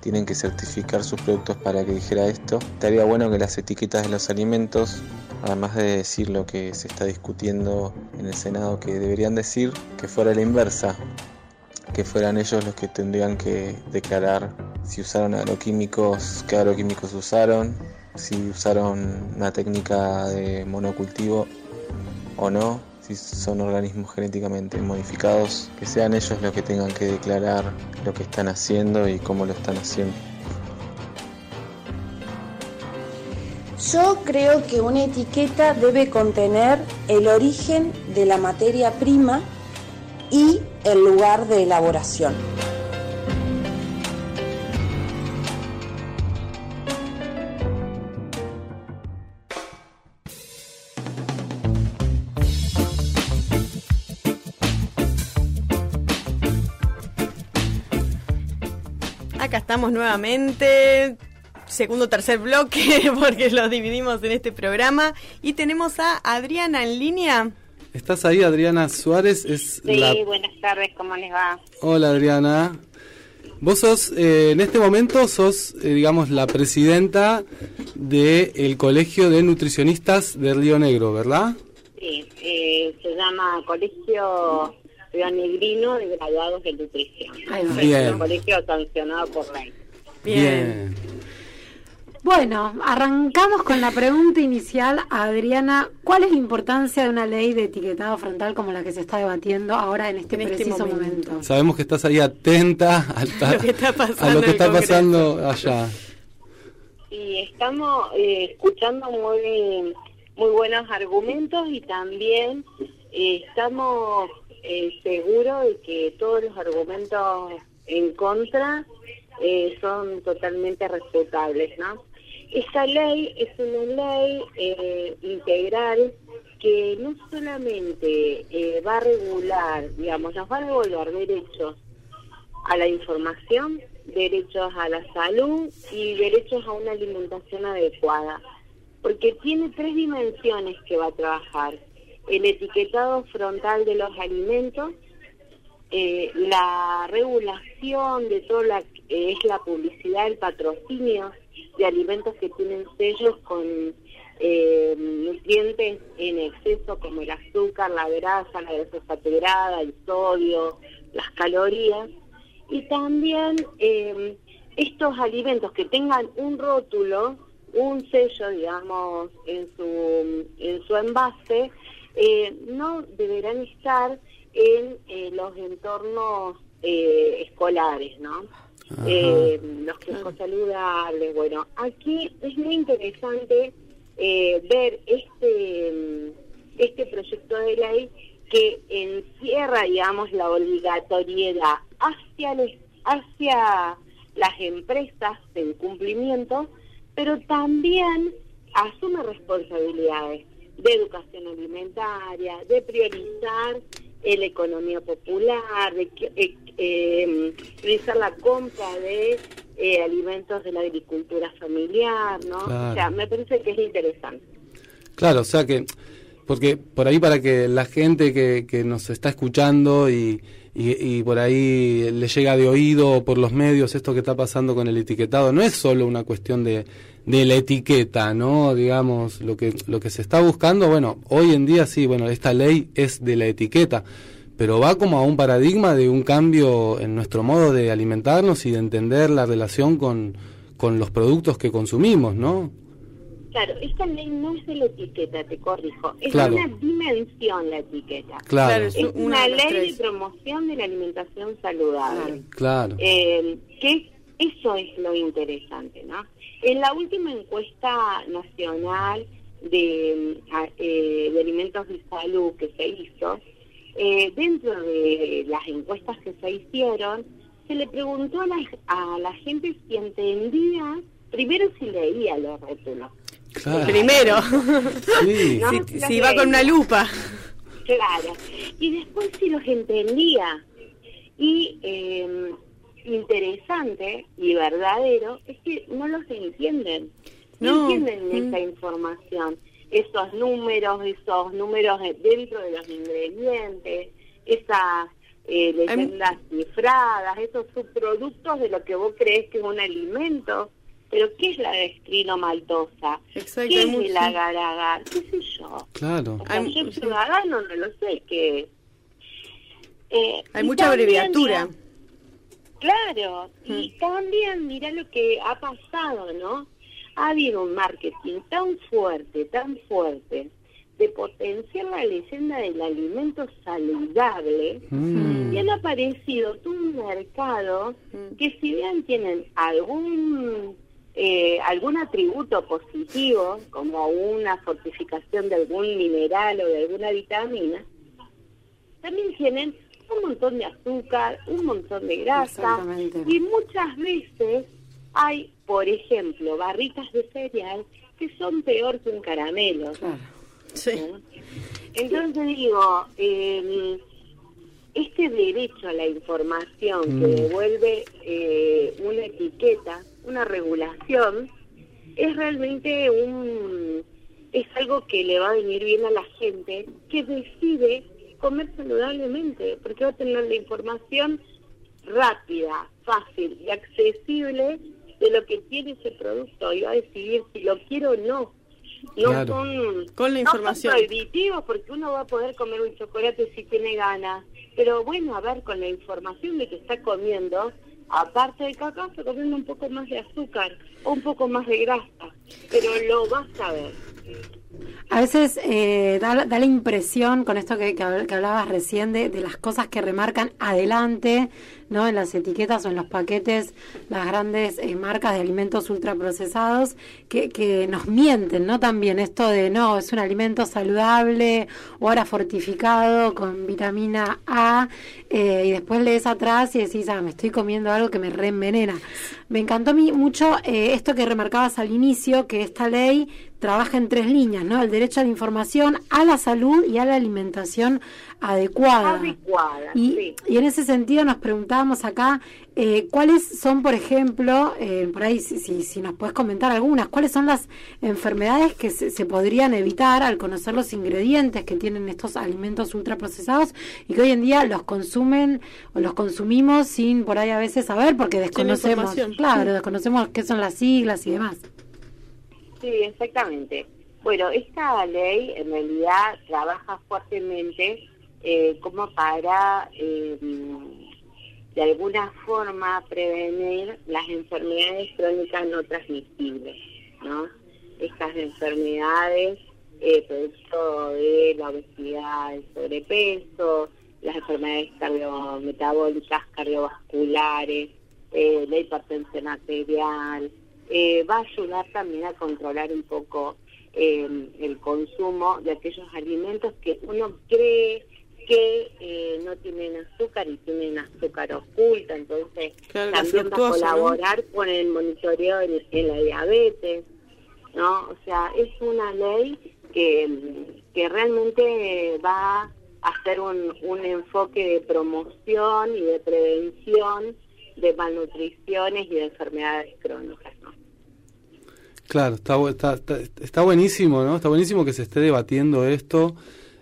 tienen que certificar sus productos para que dijera esto. Estaría bueno que las etiquetas de los alimentos, además de decir lo que se está discutiendo en el Senado que deberían decir, que fuera la inversa, que fueran ellos los que tendrían que declarar si usaron agroquímicos, qué agroquímicos usaron, si usaron una técnica de monocultivo o no, si son organismos genéticamente modificados, que sean ellos los que tengan que declarar lo que están haciendo y cómo lo están haciendo. Yo creo que una etiqueta debe contener el origen de la materia prima y el lugar de elaboración. Acá estamos nuevamente, segundo tercer bloque, porque los dividimos en este programa. Y tenemos a Adriana en línea. ¿Estás ahí, Adriana Suárez? Es Sí, la... buenas tardes, ¿cómo les va? Hola, Adriana. Vos sos, eh, en este momento, sos, eh, digamos, la presidenta del Colegio de Nutricionistas de Río Negro, ¿verdad? Sí, eh, se llama Colegio Río Negrino de Graduados de Nutrición. Bien. Es un colegio sancionado por ley. Bien. Bueno, arrancamos con la pregunta inicial a Adriana. ¿Cuál es la importancia de una ley de etiquetado frontal como la que se está debatiendo ahora en este En este preciso momento. momento? Sabemos que estás ahí atenta al ta- Lo que está pasando a lo que está pasando allá. Y estamos eh, escuchando muy, muy buenos argumentos y también eh, estamos eh, seguros de que todos los argumentos en contra eh, son totalmente respetables, ¿no? Esta ley es una ley eh, integral que no solamente eh, va a regular, digamos, nos va a devolver derechos a la información, derechos a la salud y derechos a una alimentación adecuada, porque tiene tres dimensiones que va a trabajar. El etiquetado frontal de los alimentos, eh, la regulación de todo la que es la publicidad, el patrocinio de alimentos que tienen sellos con eh, nutrientes en exceso como el azúcar, la grasa, la grasa saturada, el sodio, las calorías. Y también eh, estos alimentos que tengan un rótulo, un sello, digamos, en su, en su envase, eh, no deberán estar en eh, los entornos eh, escolares, ¿no? Eh, los quejos saludables. Bueno, aquí es muy interesante eh, ver este, este proyecto de ley que encierra, digamos, la obligatoriedad hacia, hacia las empresas en cumplimiento, pero también asume responsabilidades de educación alimentaria, de priorizar eh, la economía popular, de eh, eh, priorizar la compra de eh, alimentos de la agricultura familiar, ¿no? Claro. O sea, me parece que es interesante. Claro, o sea que, porque por ahí para que la gente que, que nos está escuchando y, y, y por ahí le llega de oído por los medios esto que está pasando con el etiquetado, no es solo una cuestión de, de la etiqueta, ¿no? Digamos, lo que, lo que se está buscando, bueno, hoy en día sí, bueno, esta ley es de la etiqueta, pero va como a un paradigma de un cambio en nuestro modo de alimentarnos y de entender la relación con, con los productos que consumimos, ¿no? Claro, esta ley no es de la etiqueta, te corrijo, es Claro. una dimensión la etiqueta. Claro. Es una, ley tres. de promoción de la alimentación saludable. Claro. Eh, que eso es lo interesante, ¿no? En la última encuesta nacional de, mm, a- eh, de alimentos y salud que se hizo, eh, dentro de las encuestas que se hicieron, se le preguntó a la, a la gente si entendía, primero si leía los rótulos. Claro. Primero. Sí. ¿no? Si, si va con una lupa. Claro. Y después si los entendía. Y eh, interesante y verdadero es que no los entienden. No, No. entienden Mm. esa información. Esos números, esos números de- dentro de los ingredientes, esas eh, leyendas cifradas, esos subproductos de lo que vos crees que es un alimento. Pero ¿qué es la dextrinomaltosa? Exacto, ¿Qué es el agar-agar? ¿Qué sé yo? Claro. O sea, yo ciudadano no lo sé qué es. Eh, Hay mucha también, abreviatura. mira, claro, y también mira lo que ha pasado, ¿no? Ha habido un marketing tan fuerte, tan fuerte, de potenciar la leyenda del alimento saludable, Mm. y han aparecido todo un mercado que si bien tienen algún eh, algún atributo positivo, como una fortificación de algún mineral o de alguna vitamina, también tienen un montón de azúcar, un montón de grasa, Exactamente. y muchas veces hay, por ejemplo, barritas de cereal que son peor que un caramelo. ¿no? Entonces digo, eh, este derecho a la información que Mm. devuelve eh, una etiqueta, una regulación, es realmente un es algo que le va a venir bien a la gente que decide comer saludablemente, porque va a tener la información rápida, fácil y accesible de lo que tiene ese producto y va a decidir si lo quiero o no. No Claro. son Con la no son información. prohibitivos porque uno va a poder comer un chocolate si tiene ganas, pero bueno, a ver, con la información de que está comiendo, aparte de cacao, está comiendo un poco más de azúcar o un poco más de grasa, pero lo vas a ver. A veces eh, da, la impresión, con esto que, que habl- que hablabas recién, de, de las cosas que remarcan adelante, ¿no? En las etiquetas o en los paquetes, las grandes eh, marcas de alimentos ultraprocesados, que, que nos mienten, ¿no? También esto de, no, es un alimento saludable o ahora fortificado con vitamina A, eh, y después lees atrás y decís, ah, me estoy comiendo algo que me reenvenena. Me encantó a mí mucho eh, esto que remarcabas al inicio, que esta ley trabaja en tres líneas, ¿no? El derecho a la información, a la salud y a la alimentación adecuada. Adecuada, Y, sí. y en ese sentido nos preguntábamos acá, eh, ¿cuáles son, por ejemplo, eh, por ahí si, si, si nos puedes comentar algunas, cuáles son las enfermedades que se, se podrían evitar al conocer los ingredientes que tienen estos alimentos ultraprocesados y que hoy en día los consumen o los consumimos sin por ahí a veces saber porque desconocemos, claro, desconocemos qué son las siglas y demás. Sí, exactamente. Bueno, esta ley en realidad trabaja fuertemente eh, como para, eh, de alguna forma, prevenir las enfermedades crónicas no transmisibles, ¿no? Estas enfermedades, eh, producto de la obesidad, el sobrepeso, las enfermedades cardiometabólicas, cardiovasculares, eh, la hipertensión arterial, eh, va a ayudar también a controlar un poco eh, el consumo de aquellos alimentos que uno cree que eh, no tienen azúcar y tienen azúcar oculta, entonces Claro, también va a colaborar con el monitoreo en, en la diabetes, ¿no? O sea, es una ley que, que realmente va a hacer un, un enfoque de promoción y de prevención de malnutriciones y de enfermedades crónicas. Claro, está, está, está, está buenísimo, ¿no? Está buenísimo que se esté debatiendo esto.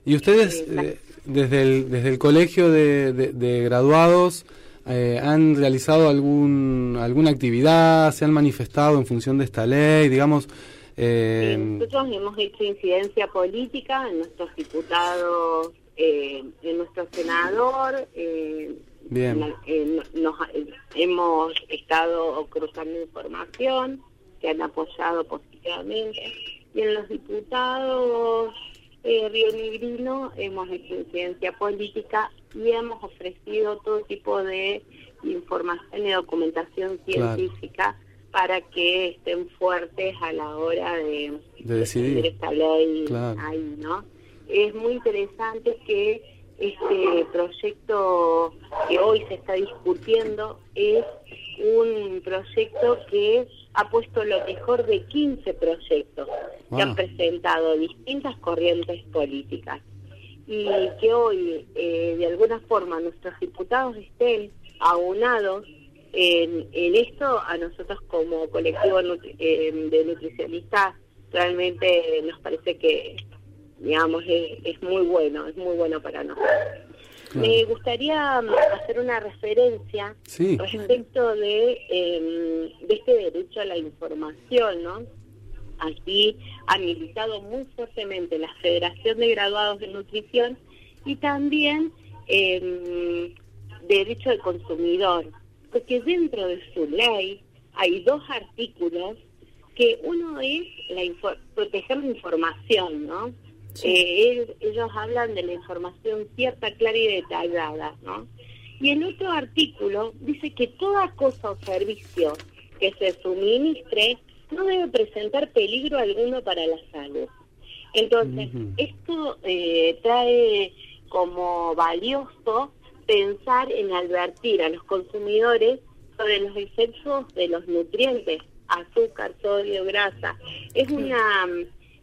Y ustedes, eh, desde, el, desde el colegio de, de- de graduados, eh, ¿han realizado algún, alguna actividad? ¿Se han manifestado en función de esta ley? Digamos, eh, Nosotros hemos hecho incidencia política en nuestros diputados, eh, en nuestro senador, eh, Bien. en- en- nos, hemos estado cruzando información que han apoyado positivamente y en los diputados eh, Río Negrino hemos hecho incidencia política y hemos ofrecido todo tipo de información y documentación Claro. científica para que estén fuertes a la hora de, de decidir. esta ley Claro. ahí, ¿no? Es muy interesante que este proyecto que hoy se está discutiendo es un proyecto que ha puesto lo mejor de 15 proyectos que han presentado distintas corrientes políticas. Y que hoy eh, de alguna forma nuestros diputados estén aunados en, en esto a nosotros como colectivo nutri- eh, de nutricionistas realmente nos parece que digamos es, es muy bueno es muy bueno para nosotros me gustaría mm, hacer una referencia Sí. respecto de, eh, de este derecho a la información, ¿no? Aquí ha militado muy fuertemente la Federación de Graduados de Nutrición y también eh, derecho del consumidor, porque dentro de su ley hay dos artículos que uno es la proteger la información, ¿no? Eh, el- ellos hablan de la información cierta, clara y detallada, ¿no? Y el otro artículo dice que toda cosa o servicio que se suministre no debe presentar peligro alguno para la salud. Entonces, esto eh, trae como valioso pensar en advertir a los consumidores sobre los efectos de los nutrientes, azúcar, sodio, grasa. Es una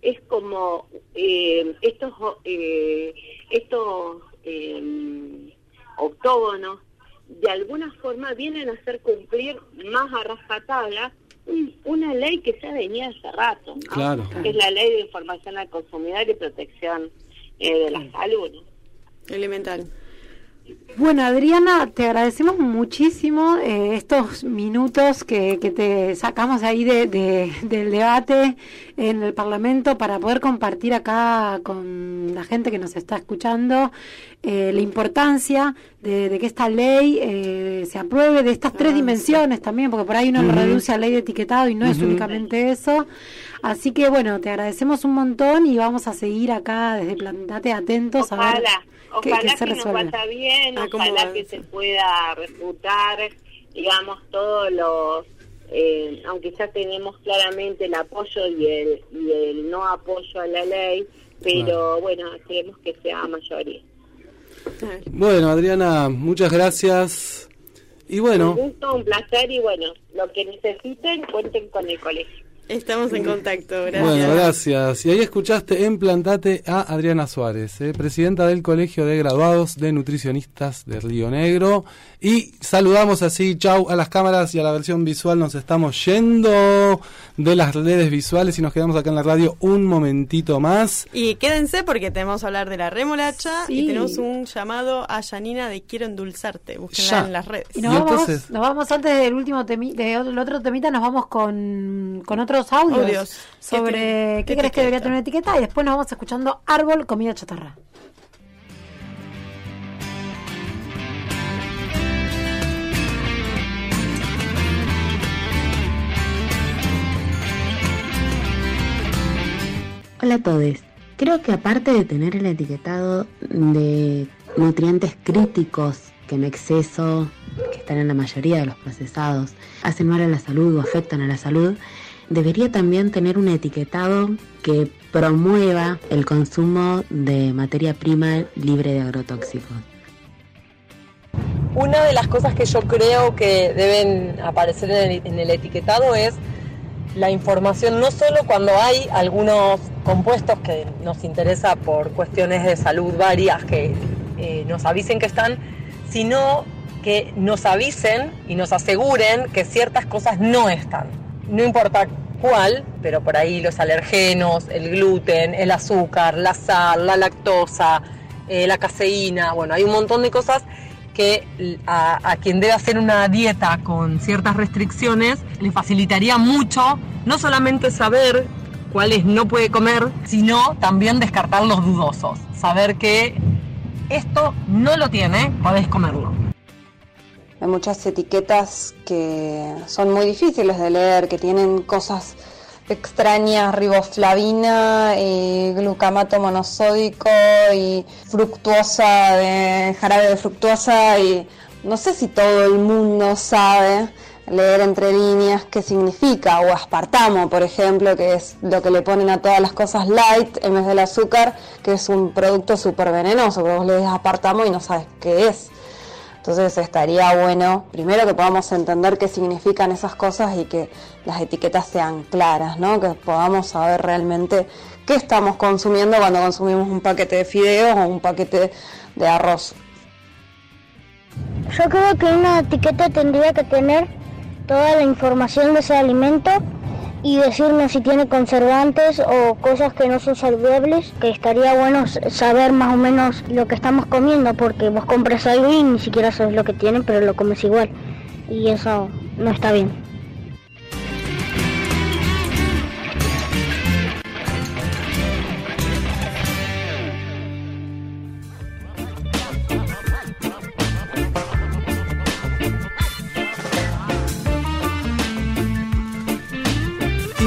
es como eh, estos eh, estos eh, octógonos de alguna forma vienen a hacer cumplir más a rajatabla un- una ley que ya venía hace rato, ¿no? Claro. que es la ley de información al consumidor y protección eh, de la salud. Elemental. Bueno, Adriana, te agradecemos muchísimo eh, estos minutos que, que te sacamos ahí de, de- del debate en el Parlamento para poder compartir acá con la gente que nos está escuchando eh, la importancia de, de que esta ley eh, se apruebe de estas tres dimensiones también, porque por ahí uno lo reduce a ley de etiquetado y no es únicamente eso. Así que bueno, te agradecemos un montón y vamos a seguir acá desde Plantate atentos a ver Ojalá, qué- ojalá qué que, se nos resuelve. vaya bien, Ah, ¿cómo ojalá que se pueda refutar, digamos, todos los, eh, aunque ya tenemos claramente el apoyo y el, y el no apoyo a la ley, pero Claro. bueno, queremos que sea mayoría. Bueno, Adriana, muchas gracias. Y bueno, Un gusto, un placer y bueno, lo que necesiten, cuenten con el colegio. Estamos en contacto, gracias. Bueno, gracias. Y ahí escuchaste en Plantate a Adriana Suárez, eh, presidenta del Colegio de Graduados de Nutricionistas de Río Negro. Y saludamos así, chau a las cámaras y a la versión visual. Nos estamos yendo de las redes visuales y nos quedamos acá en la radio un momentito más. Y quédense porque tenemos que hablar de la remolacha Sí. y tenemos un llamado a Yanina de Quiero endulzarte. Búsquenla Ya. en las redes. Y nos, vamos, nos vamos antes del último temi, del otro temita, nos vamos con, con otros audios, Audios. sobre ¿Qué crees que debería tener una etiqueta y después nos vamos escuchando árbol, comida chatarra. Hola a todos. Creo que aparte de tener el etiquetado de nutrientes críticos, que en exceso, que están en la mayoría de los procesados, hacen mal a la salud o afectan a la salud, debería también tener un etiquetado que promueva el consumo de materia prima libre de agrotóxicos. Una de las cosas que yo creo que deben aparecer en el, en el etiquetado es la información, no solo cuando hay algunos compuestos que nos interesa por cuestiones de salud varias que eh, nos avisen que están, sino que nos avisen y nos aseguren que ciertas cosas no están. No importa cuál, pero por ahí los alergenos, el gluten, el azúcar, la sal, la lactosa, eh, la caseína, bueno, hay un montón de cosas que a, quien debe hacer una dieta con ciertas restricciones le facilitaría mucho no solamente saber cuáles no puede comer, sino también descartar los dudosos, saber que esto no lo tiene, podés comerlo. Hay muchas etiquetas que son muy difíciles de leer, que tienen cosas extrañas, riboflavina, y glucamato monosódico y fructuosa, de jarabe de fructuosa y no sé si todo el mundo sabe leer entre líneas qué significa, o aspartamo, por ejemplo, que es lo que le ponen a todas las cosas light en vez del azúcar, que es un producto súper venenoso, porque vos le aspartamo y no sabes qué es. Entonces estaría bueno, primero que podamos entender qué significan esas cosas y que las etiquetas sean claras, ¿no? Que podamos saber realmente qué estamos consumiendo cuando consumimos un paquete de fideos o un paquete de arroz. Yo creo que una etiqueta tendría que tener toda la información de ese alimento y decirnos si tiene conservantes o cosas que no son saludables, que estaría bueno saber más o menos lo que estamos comiendo, porque vos compras algo y ni siquiera sabes lo que tiene, pero lo comes igual. Y eso no está bien.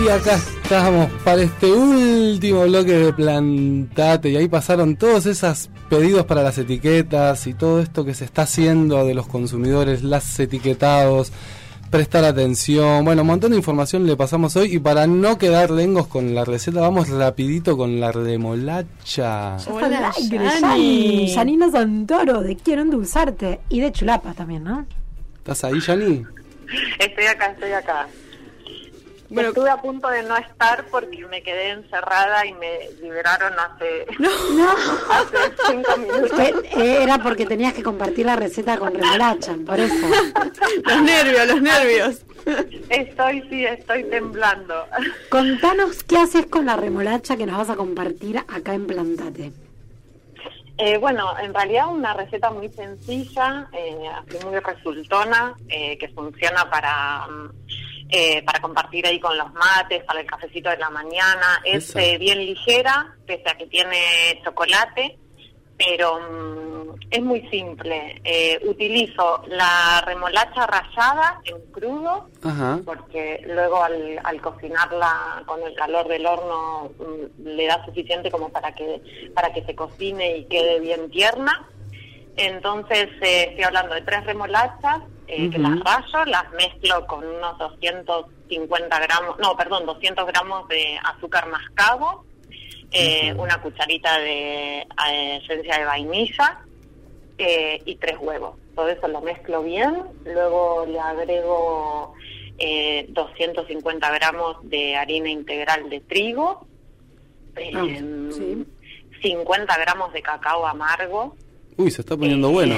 Y acá estamos para este último bloque de Plantate. Y ahí pasaron todos esos pedidos para las etiquetas y todo esto que se está haciendo de los consumidores, las etiquetados, prestar atención. Bueno, un montón de información le pasamos hoy. Y para no quedar lengos con la receta, vamos rapidito con la remolacha. Hola, Yani. Yanina Santoro, de Quiero Endulzarte. Y de Chulapa también, ¿no? ¿Estás ahí, Yani? Estoy acá, estoy acá. Bueno, estuve a punto de no estar porque me quedé encerrada y me liberaron hace, no. hace cinco minutos. Eh, Era porque tenías que compartir la receta con remolacha, por eso. los nervios, los nervios. Estoy, sí, estoy temblando. Contanos qué haces con la remolacha que nos vas a compartir acá en Plantate. Eh, bueno, en realidad una receta muy sencilla, eh, así muy resultona, eh, que funciona para... Eh, para compartir ahí con los mates, para el cafecito de la mañana. Es eh, bien ligera, pese a que tiene chocolate, pero mm, es muy simple. Eh, utilizo la remolacha rallada en crudo, Ajá. porque luego al, al cocinarla con el calor del horno mm, le da suficiente como para que, para que se cocine y quede bien tierna. Entonces, eh, estoy hablando de tres remolachas, eh, que las rayo, las mezclo con unos 250 gramos, no, perdón, 200 gramos de azúcar mascabo, eh, una cucharita de eh, esencia de vainilla eh, y tres huevos. Todo eso lo mezclo bien, luego le agrego eh, 250 gramos de harina integral de trigo, eh, 50 gramos de cacao amargo, Uy, se está poniendo bueno.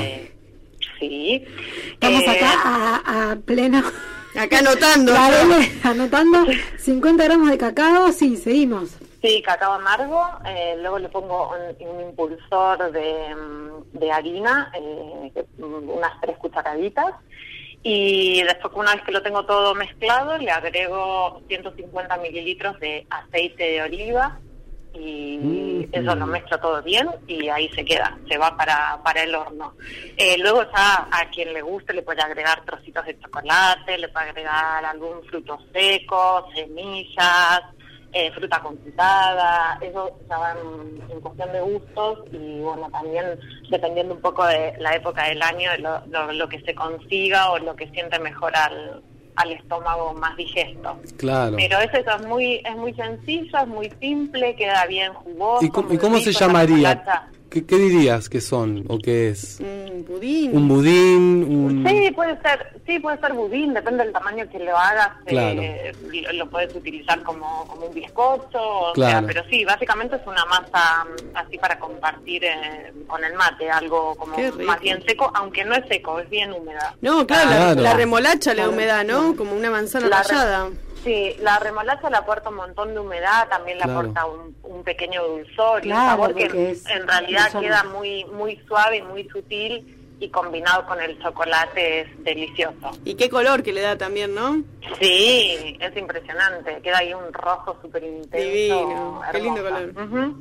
Sí. Estamos Eh, acá a, a pleno. Acá anotando. Anotando 50 gramos de cacao, sí, seguimos. Sí, cacao amargo, eh, luego le pongo un, un impulsor de, mm, de harina, eh, mm, unas tres cucharaditas, y después una vez que lo tengo todo mezclado, le agrego 150 mililitros de aceite de oliva y eso lo mezclo todo bien y ahí se queda, se va para, para el horno. Eh, luego ya a quien le guste le puede agregar trocitos de chocolate, le puede agregar algún fruto seco, semillas, eh, fruta confitada, eso ya va en, cuestión de gustos y bueno, también dependiendo un poco de la época del año, lo, lo- lo que se consiga o lo que siente mejor al, al estómago más digesto. Claro. Pero es eso, es muy, es muy sencillo, es muy simple, queda bien jugoso. ¿Y cómo, y muy cómo se rico, llamaría? ¿Qué, qué dirías que son o qué es? Un budín. ¿Un budín? Un... Sí, puede ser, sí, puede ser budín, depende del tamaño que lo hagas. Claro. eh, lo, lo puedes utilizar como, como un bizcocho, o Claro. sea, pero sí, básicamente es una masa mm, así para compartir eh, con el mate, algo como más bien seco, aunque no es seco, es bien húmeda. No, claro, la- Claro. La, remolacha le da Claro. humedad, ¿no? Como una manzana La re- rallada. Sí, la remolacha le aporta un montón de humedad, también le Claro. aporta un, un pequeño dulzor y un Claro, sabor que es en realidad queda muy muy suave y muy sutil y combinado con el chocolate es delicioso. Y qué color que le da también, ¿no? Sí, es impresionante, queda ahí un rojo súper intenso. Divino, qué lindo color.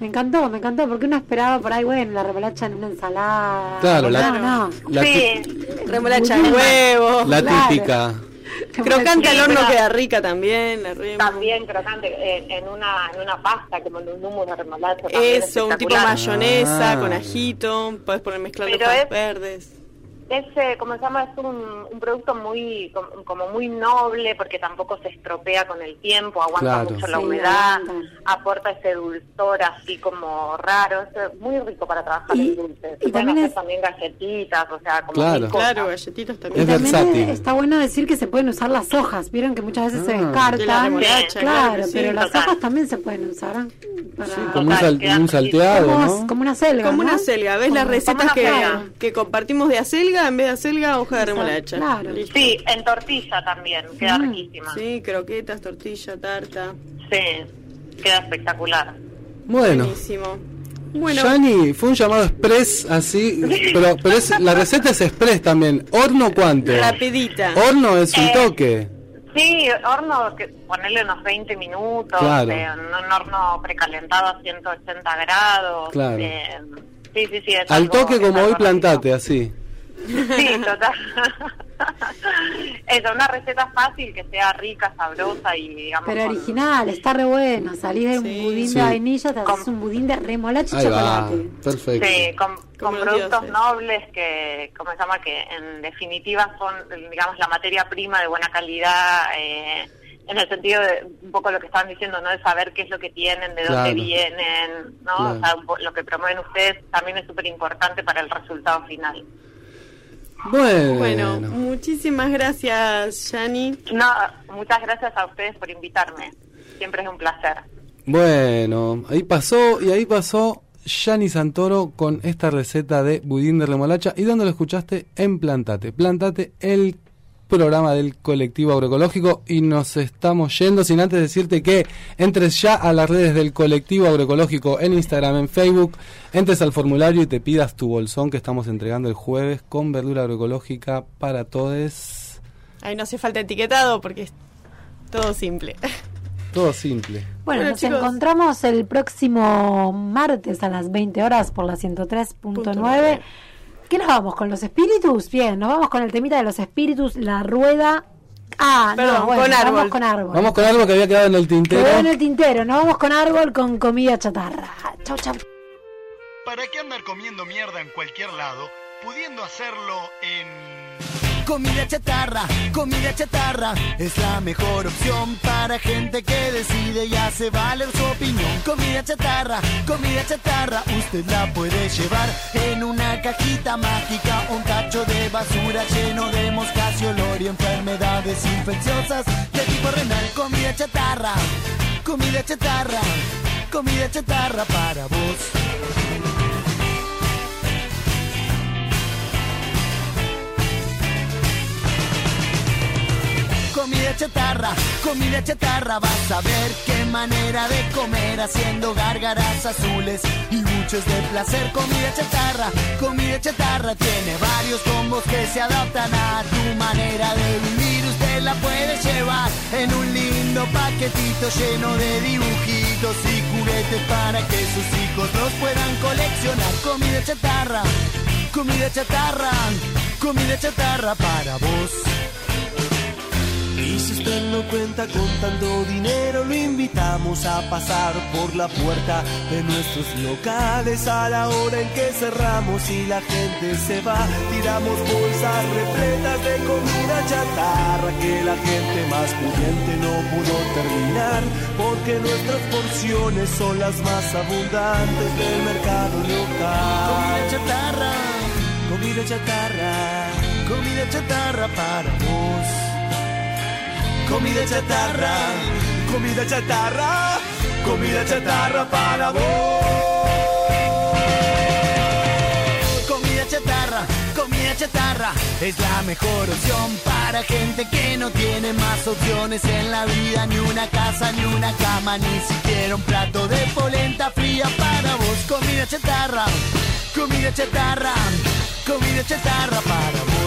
Me encantó, me encantó, porque uno esperaba por ahí, bueno, la remolacha en una ensalada. Claro, la- no, no. La, Sí, Remolacha de Budín. huevo. la claro. típica. Crocante al horno queda rica también, la remo. también crocante en, en una en una pasta como en un humo de remolacha. Eso, un tipo espectacular. mayonesa Ah. con ajito, puedes poner mezclar es- verdes. Es, eh, como se llama, es un, un producto muy com- como muy noble porque tampoco se estropea con el tiempo, aguanta Claro. mucho la Sí, humedad, aporta ese dulzor así como raro, es eh, muy rico para trabajar Y- en dulce. y también hacer es- también galletitas, o sea, como Claro. Claro, galletitas también. Es también versátil. está bueno decir que se pueden usar las hojas. Vieron que muchas veces se Ah. De la descartan. remolacha, claro, claro que sí, pero las hojas también se pueden usar. como un, sal- salteado, como, ¿no? como una selga. Como ¿no? una selga, ¿ves las recetas que, que compartimos de acelga? En vez de acelga, hoja de remolacha. Claro. Sí, en tortilla también, queda Mm, riquísima. Sí, croquetas, tortilla, tarta. Sí, queda espectacular. Bueno, Buenísimo. Bueno, Yani, fue un llamado express así, pero, pero es, la receta es express también. ¿Horno cuánto? rapidita. Horno es un Eh, toque. Sí, horno, que ponerle unos 20 minutos, Claro. eh, en un horno precalentado a 180 grados. Claro. eh, sí, sí, sí. es Al algo- toque como hoy plantate, así. Sí, total. Eso, una receta fácil, que sea rica, sabrosa y digamos... Pero con- original, está re bueno. Salís de un Sí. budín Sí. de vainilla, te haces un budín de remolacha y va, chocolate. perfecto. Sí, con, Como productos nobles que, ¿cómo se llama? Que en definitiva son, digamos, la materia prima de buena calidad, eh, en el sentido de un poco lo que estaban diciendo, ¿no? De saber qué es lo que tienen, de Claro. dónde vienen, ¿no? Claro. O sea, un po- lo que promueven ustedes también es súper importante para el resultado final. Bueno, Bueno, muchísimas gracias, Yani. No, muchas gracias a ustedes por invitarme. Siempre es un placer. bueno, ahí pasó y ahí pasó Yani Santoro con esta receta de budín de remolacha. ¿Y dónde lo escuchaste? En Plantate. Plantate, el programa del colectivo agroecológico y nos estamos yendo sin antes decirte que entres ya a las redes del colectivo agroecológico en Instagram, en Facebook, entres al formulario y te pidas tu bolsón que estamos entregando el jueves con verdura agroecológica para todos. Ahí no hace falta etiquetado porque es todo simple. Todo simple. Bueno, Bueno, nos chicos. encontramos el próximo martes a las 20 horas por la 103.9. ¿Qué nos vamos con los espíritus? Bien, nos vamos con el temita de los espíritus, la rueda. Ah, Perdón, no, bueno, con vamos árbol. con árbol. Vamos con algo que había quedado en el tintero. Quedó en el tintero, nos vamos con árbol con comida chatarra. Chau, chau. ¿Para qué andar comiendo mierda en cualquier lado, pudiendo hacerlo en... Comida chatarra, comida chatarra es la mejor opción para gente que decide y hace valer su opinión. Comida chatarra, comida chatarra, usted la puede llevar en una cajita mágica, un tacho de basura lleno de moscas y olor y enfermedades infecciosas de tipo renal. Comida chatarra, comida chatarra, comida chatarra para vos. Comida chatarra, comida chatarra, vas a ver qué manera de comer haciendo gárgaras azules y muchos de placer. Comida chatarra, comida chatarra, tiene varios combos que se adaptan a tu manera de vivir. Usted la puede llevar en un lindo paquetito lleno de dibujitos y juguetes para que sus hijos los puedan coleccionar. Comida chatarra, comida chatarra, comida chatarra para vos. Si usted no cuenta con tanto dinero, lo invitamos a pasar por la puerta de nuestros locales a la hora en que cerramos y la gente se va. Tiramos bolsas repletas de comida chatarra que la gente más pudiente no pudo terminar porque nuestras porciones son las más abundantes del mercado local. Comida chatarra, comida chatarra, comida chatarra para vos. Comida chatarra, comida chatarra, comida chatarra para vos. Comida chatarra, comida chatarra es la mejor opción para gente que no tiene más opciones en la vida, ni una casa, ni una cama, ni siquiera un plato de polenta fría para vos. Comida chatarra, comida chatarra, comida chatarra para vos.